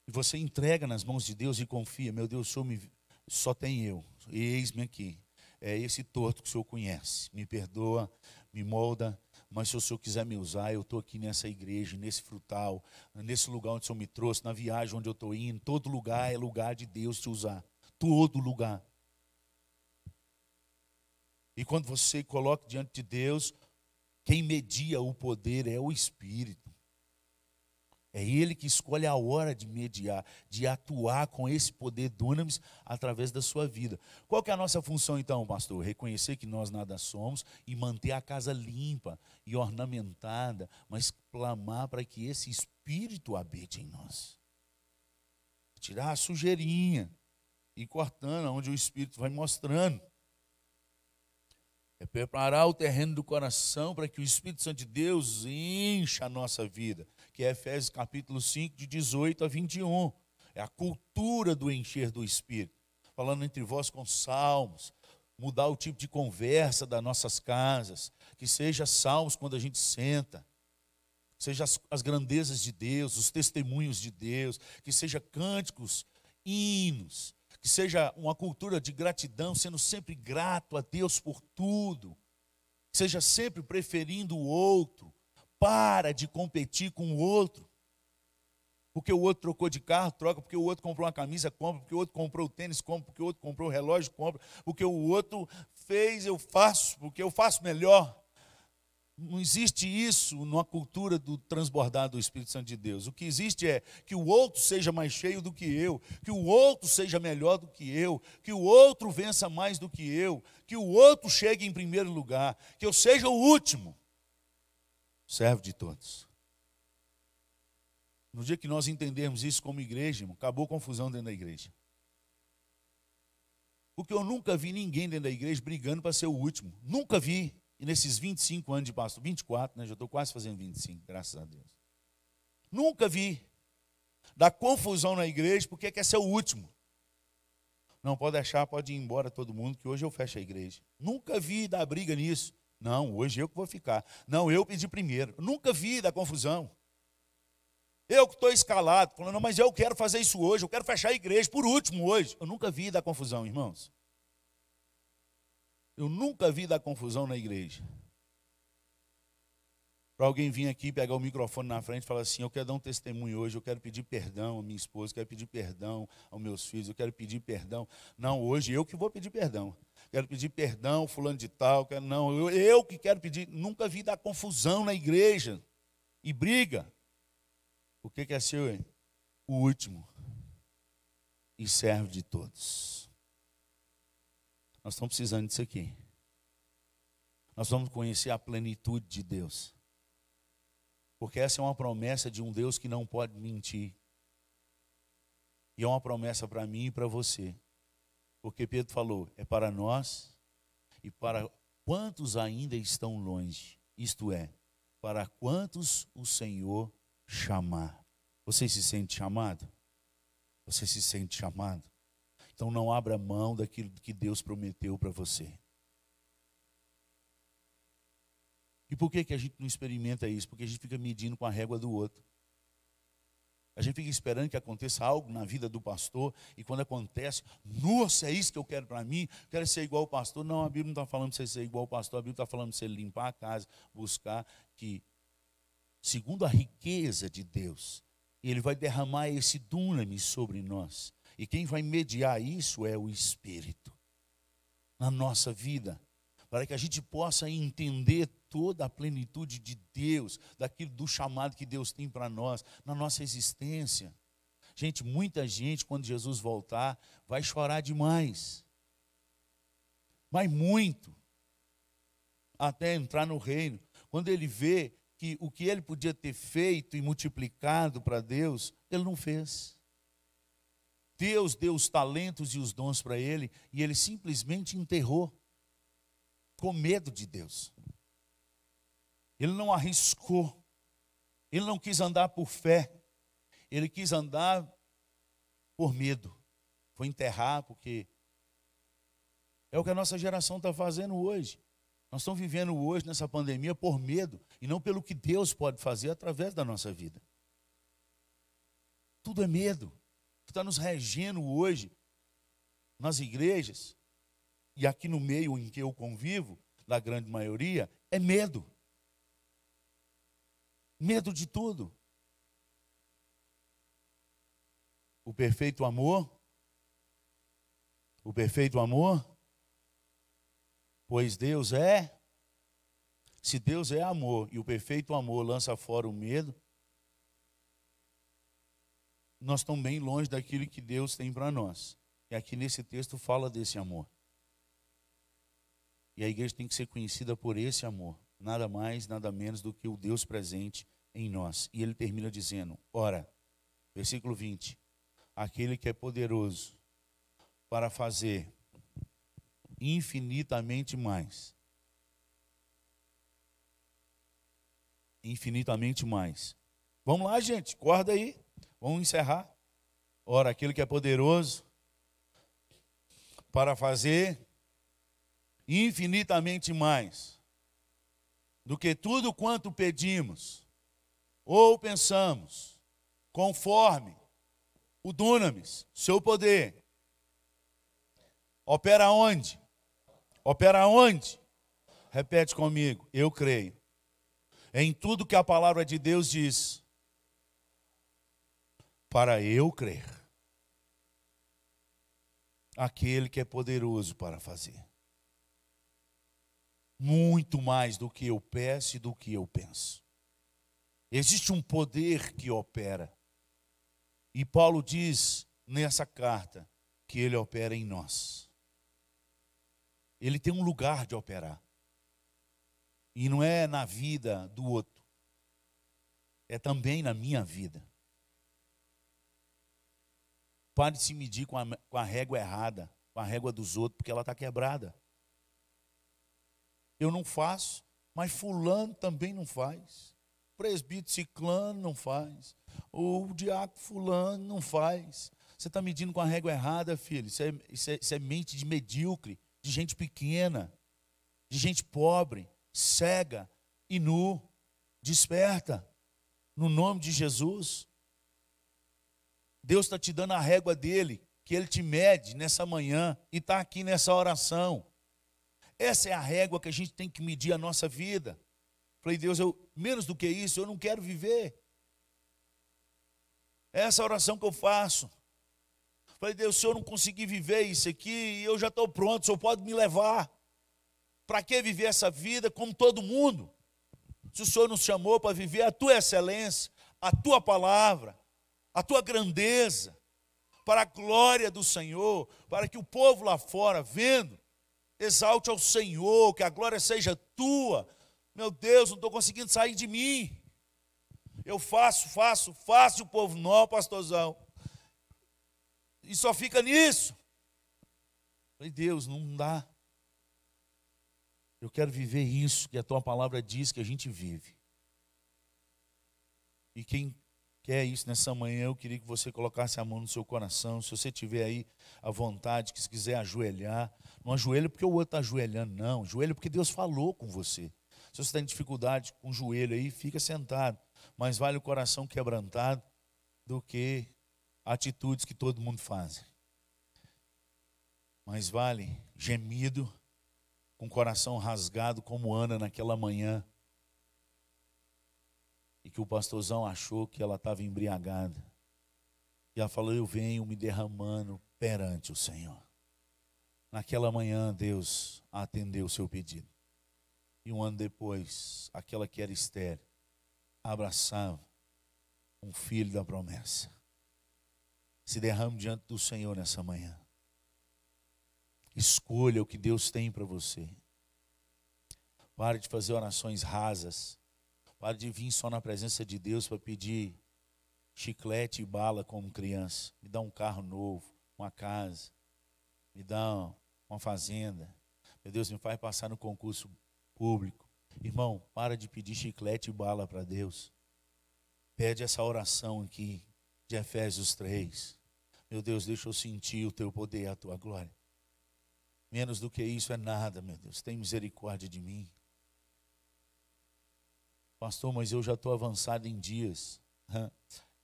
E você entrega nas mãos de Deus e confia, meu Deus, Senhor me, só tem eu, eis-me aqui. É esse torto que o Senhor conhece. Me perdoa, me molda, mas se o Senhor quiser me usar, eu estou aqui nessa igreja, nesse frutal, nesse lugar onde o Senhor me trouxe, na viagem onde eu estou indo, todo lugar é lugar de Deus te usar. Todo lugar. E quando você coloca diante de Deus, quem media o poder é o Espírito. É Ele que escolhe a hora de mediar, de atuar com esse poder dunamis através da sua vida. Qual que é a nossa função então, pastor? Reconhecer que nós nada somos e manter a casa limpa e ornamentada, mas clamar para que esse Espírito habite em nós. Tirar a sujeirinha e cortando onde o Espírito vai mostrando. É preparar o terreno do coração para que o Espírito Santo de Deus encha a nossa vida, que é Efésios capítulo 5, de 18 a 21. É a cultura do encher do Espírito. Falando entre vós com salmos, mudar o tipo de conversa das nossas casas, que seja salmos quando a gente senta, seja as, as grandezas de Deus, os testemunhos de Deus, que seja cânticos, hinos, que seja uma cultura de gratidão, sendo sempre grato a Deus por tudo, seja sempre preferindo o outro, para de competir com o outro. Porque o outro trocou de carro, troca, porque o outro comprou uma camisa, compra, porque o outro comprou o tênis, compra, porque o outro comprou o relógio, compra, porque o outro fez, eu faço, porque eu faço melhor. Não existe isso numa cultura do transbordar do Espírito Santo de Deus. O que existe é que o outro seja mais cheio do que eu, que o outro seja melhor do que eu, que o outro vença mais do que eu, que o outro chegue em primeiro lugar, que eu seja o último. Servo de todos. No dia que nós entendermos isso como igreja, irmão, acabou a confusão dentro da igreja. Porque eu nunca vi ninguém dentro da igreja brigando para ser o último. Nunca vi. E nesses 25 anos de pastor, 24, né? Já estou quase fazendo 25, graças a Deus. Nunca vi. Da confusão na igreja, porque quer ser o último. Não, pode deixar, pode ir embora todo mundo, que hoje eu fecho a igreja. Nunca vi dar briga nisso. Não, hoje eu que vou ficar. Não, eu pedi primeiro. Nunca vi da confusão. Eu que estou escalado, falando, mas eu quero fazer isso hoje, eu quero fechar a igreja por último hoje. Eu nunca vi da confusão, irmãos. Eu nunca vi da confusão na igreja. Para alguém vir aqui, pegar o microfone na frente e falar assim: Eu quero dar um testemunho hoje, eu quero pedir perdão à minha esposa, eu quero pedir perdão aos meus filhos, eu quero pedir perdão. Não, hoje eu que vou pedir perdão. Quero pedir perdão, fulano de tal, quero, não, eu, eu que quero pedir. Nunca vi dar confusão na igreja e briga. O que, que é seu? O último. E serve de todos. Nós estamos precisando disso aqui. Nós vamos conhecer a plenitude de Deus. Porque essa é uma promessa de um Deus que não pode mentir. E é uma promessa para mim e para você. Porque Pedro falou: é para nós e para quantos ainda estão longe. Isto é, para quantos o Senhor chamar. Você se sente chamado? Você se sente chamado? Então não abra mão daquilo que Deus prometeu para você. E por que, que a gente não experimenta isso? Porque a gente fica medindo com a régua do outro. A gente fica esperando que aconteça algo na vida do pastor, e quando acontece, nossa, é isso que eu quero para mim, quero ser igual o pastor. Não, a Bíblia não está falando de você ser igual o pastor, a Bíblia está falando de você limpar a casa, buscar que segundo a riqueza de Deus, Ele vai derramar esse dunamis sobre nós. E quem vai mediar isso é o Espírito na nossa vida, para que a gente possa entender toda a plenitude de Deus, daquilo do chamado que Deus tem para nós, na nossa existência. Gente, muita gente, quando Jesus voltar, vai chorar demais. Mas muito. Até entrar no reino. Quando ele vê que o que ele podia ter feito e multiplicado para Deus, ele não fez. Deus deu os talentos e os dons para ele e ele simplesmente enterrou, com medo de Deus. Ele não arriscou, ele não quis andar por fé, ele quis andar por medo. Foi enterrar, porque é o que a nossa geração está fazendo hoje. Nós estamos vivendo hoje nessa pandemia por medo e não pelo que Deus pode fazer através da nossa vida. Tudo é medo. O que está nos regendo hoje nas igrejas e aqui no meio em que eu convivo, na grande maioria, é medo. Medo de tudo. O perfeito amor, o perfeito amor Pois Deus é. Se Deus é amor e o perfeito amor lança fora o medo, nós estamos bem longe daquilo que Deus tem para nós. E aqui nesse texto fala desse amor. E a igreja tem que ser conhecida por esse amor, nada mais, nada menos do que o Deus presente em nós. E ele termina dizendo: Ora, versículo 20: Aquele que é poderoso para fazer infinitamente mais. Infinitamente mais. Vamos lá, gente, acorda aí. Vamos encerrar. Ora, aquele que é poderoso para fazer infinitamente mais do que tudo quanto pedimos ou pensamos, conforme o dunamis, seu poder, opera onde? Opera onde? Repete comigo. Eu creio. Em tudo que a palavra de Deus diz. Para eu crer. Aquele que é poderoso para fazer. Muito mais do que eu peço e do que eu penso. Existe um poder que opera. E Paulo diz nessa carta que ele opera em nós ele tem um lugar de operar. E não é na vida do outro, é também na minha vida. Pare de se medir com a, com a régua errada, com a régua dos outros, porque ela está quebrada. Eu não faço, mas Fulano também não faz. presbítero ciclano não faz. O diácono fulano não faz. Você está medindo com a régua errada, filho. Isso é, isso, é, isso é mente de medíocre, de gente pequena, de gente pobre, cega e nu. Desperta, no nome de Jesus. Deus está te dando a régua dele, que ele te mede nessa manhã e está aqui nessa oração. Essa é a régua que a gente tem que medir a nossa vida. Falei, Deus, eu menos do que isso, eu não quero viver. É essa oração que eu faço. Falei, Deus, se eu não conseguir viver isso aqui, eu já estou pronto, o Senhor pode me levar. Para que viver essa vida como todo mundo? Se o Senhor nos chamou para viver a tua excelência, a tua palavra, a tua grandeza, para a glória do Senhor, para que o povo lá fora, vendo, exalte ao Senhor, que a glória seja tua. Meu Deus, não estou conseguindo sair de mim. Eu faço, faço, faço o povo não, pastorzão. E só fica nisso. Falei, Deus, não dá. Eu quero viver isso que a tua palavra diz que a gente vive. E quem quer isso nessa manhã, eu queria que você colocasse a mão no seu coração. Se você tiver aí a vontade, que se quiser ajoelhar, não ajoelha porque o outro está ajoelhando, não. Ajoelha porque Deus falou com você. Se você está em dificuldade com o joelho aí, fica sentado. Mas vale o coração quebrantado do que atitudes que todo mundo faz. Mas vale gemido, com o coração rasgado, como Ana naquela manhã. E que o pastorzão achou que ela estava embriagada. E ela falou: Eu venho me derramando perante o Senhor. Naquela manhã, Deus atendeu o seu pedido. E um ano depois, aquela que era estéreo, abraçava um filho da promessa se derrame diante do Senhor nessa manhã. Escolha o que Deus tem para você. Pare de fazer orações rasas. Pare de vir só na presença de Deus para pedir chiclete e bala como criança. Me dá um carro novo, uma casa. Me dá uma fazenda. Meu Deus, me faz passar no concurso público. Irmão, para de pedir chiclete e bala para Deus. Pede essa oração aqui de Efésios 3. Meu Deus, deixa eu sentir o teu poder e a tua glória. Menos do que isso é nada, meu Deus. Tem misericórdia de mim. Pastor, mas eu já estou avançado em dias.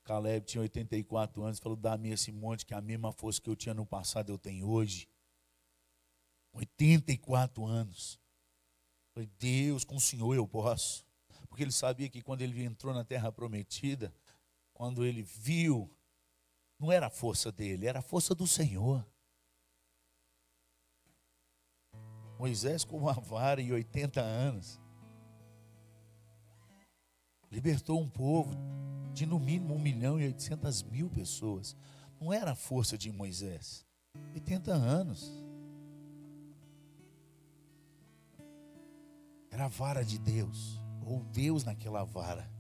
Caleb tinha 84 anos, falou: dá-me esse monte, que a mesma força que eu tinha no passado eu tenho hoje. 84 anos. Falei, Deus, com o Senhor eu posso. Porque ele sabia que quando ele entrou na terra prometida, quando ele viu, não era a força dele, era a força do Senhor. Moisés com uma vara e 80 anos. Libertou um povo de no mínimo 1 milhão e 800 mil pessoas. Não era a força de Moisés. 80 anos. Era a vara de Deus, ou Deus naquela vara.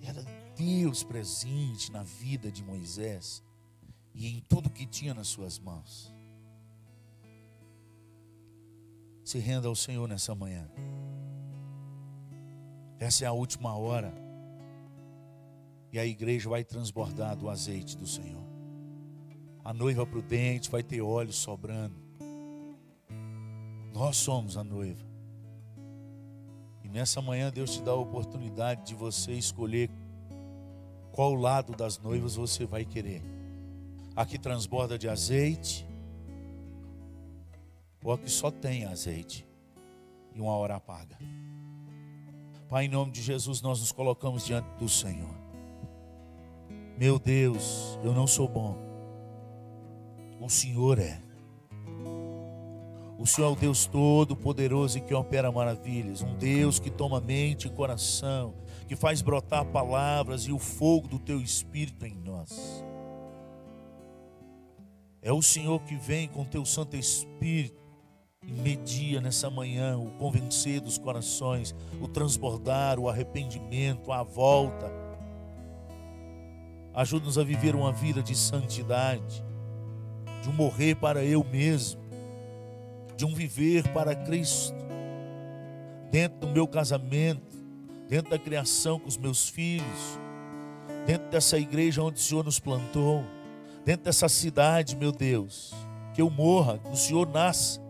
Era Deus presente na vida de Moisés e em tudo que tinha nas suas mãos. Se renda ao Senhor nessa manhã. Essa é a última hora. E a igreja vai transbordar do azeite do Senhor. A noiva prudente vai ter óleo sobrando. Nós somos a noiva. E nessa manhã Deus te dá a oportunidade de você escolher qual lado das noivas você vai querer. A que transborda de azeite ou a que só tem azeite e uma hora apaga. Pai, em nome de Jesus, nós nos colocamos diante do Senhor. Meu Deus, eu não sou bom. O Senhor é. O Senhor é o Deus todo-poderoso e que opera maravilhas. Um Deus que toma mente e coração, que faz brotar palavras e o fogo do teu espírito em nós. É o Senhor que vem com teu Santo Espírito e media nessa manhã o convencer dos corações, o transbordar, o arrependimento, a volta. Ajuda-nos a viver uma vida de santidade, de um morrer para eu mesmo, de um viver para Cristo, dentro do meu casamento, dentro da criação com os meus filhos, dentro dessa igreja onde o Senhor nos plantou, dentro dessa cidade, meu Deus, que eu morra, que o Senhor nasça.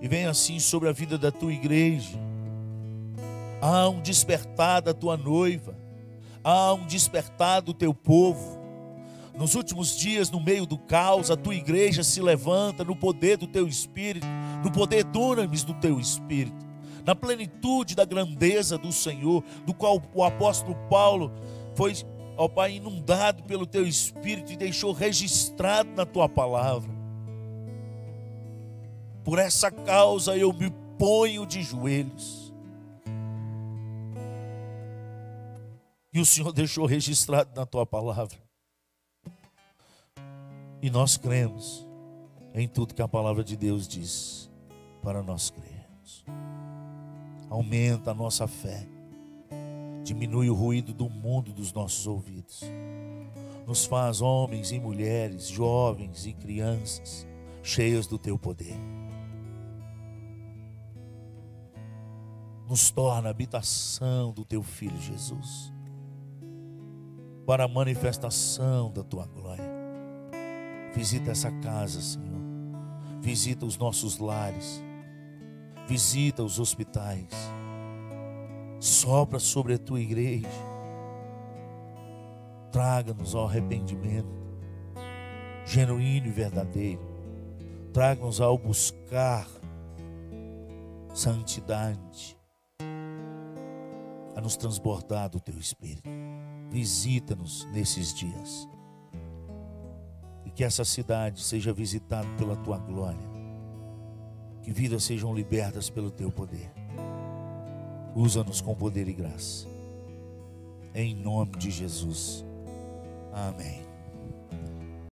E venha assim sobre a vida da tua igreja. Há um despertar da tua noiva, há um despertar do teu povo. Nos últimos dias, no meio do caos, a tua igreja se levanta no poder do teu espírito, no poder dunamis do teu espírito na plenitude da grandeza do Senhor, do qual o apóstolo Paulo foi, ó Pai, inundado pelo teu espírito e deixou registrado na tua palavra. Por essa causa eu me ponho de joelhos. E o Senhor deixou registrado na tua palavra. E nós cremos em tudo que a palavra de Deus diz para nós crermos aumenta a nossa fé, diminui o ruído do mundo dos nossos ouvidos, nos faz homens e mulheres, jovens e crianças, cheios do teu poder. Nos torna habitação do teu filho Jesus, para a manifestação da tua glória. Visita essa casa, Senhor. Visita os nossos lares Visita os hospitais. Sopra sobre a tua igreja. Traga-nos ao arrependimento genuíno e verdadeiro. Traga-nos ao buscar santidade, a nos transbordar do teu Espírito. Visita-nos nesses dias. E que essa cidade seja visitada pela tua glória que vidas sejam libertas pelo teu poder. Usa-nos com poder e graça. Em nome de Jesus. Amém.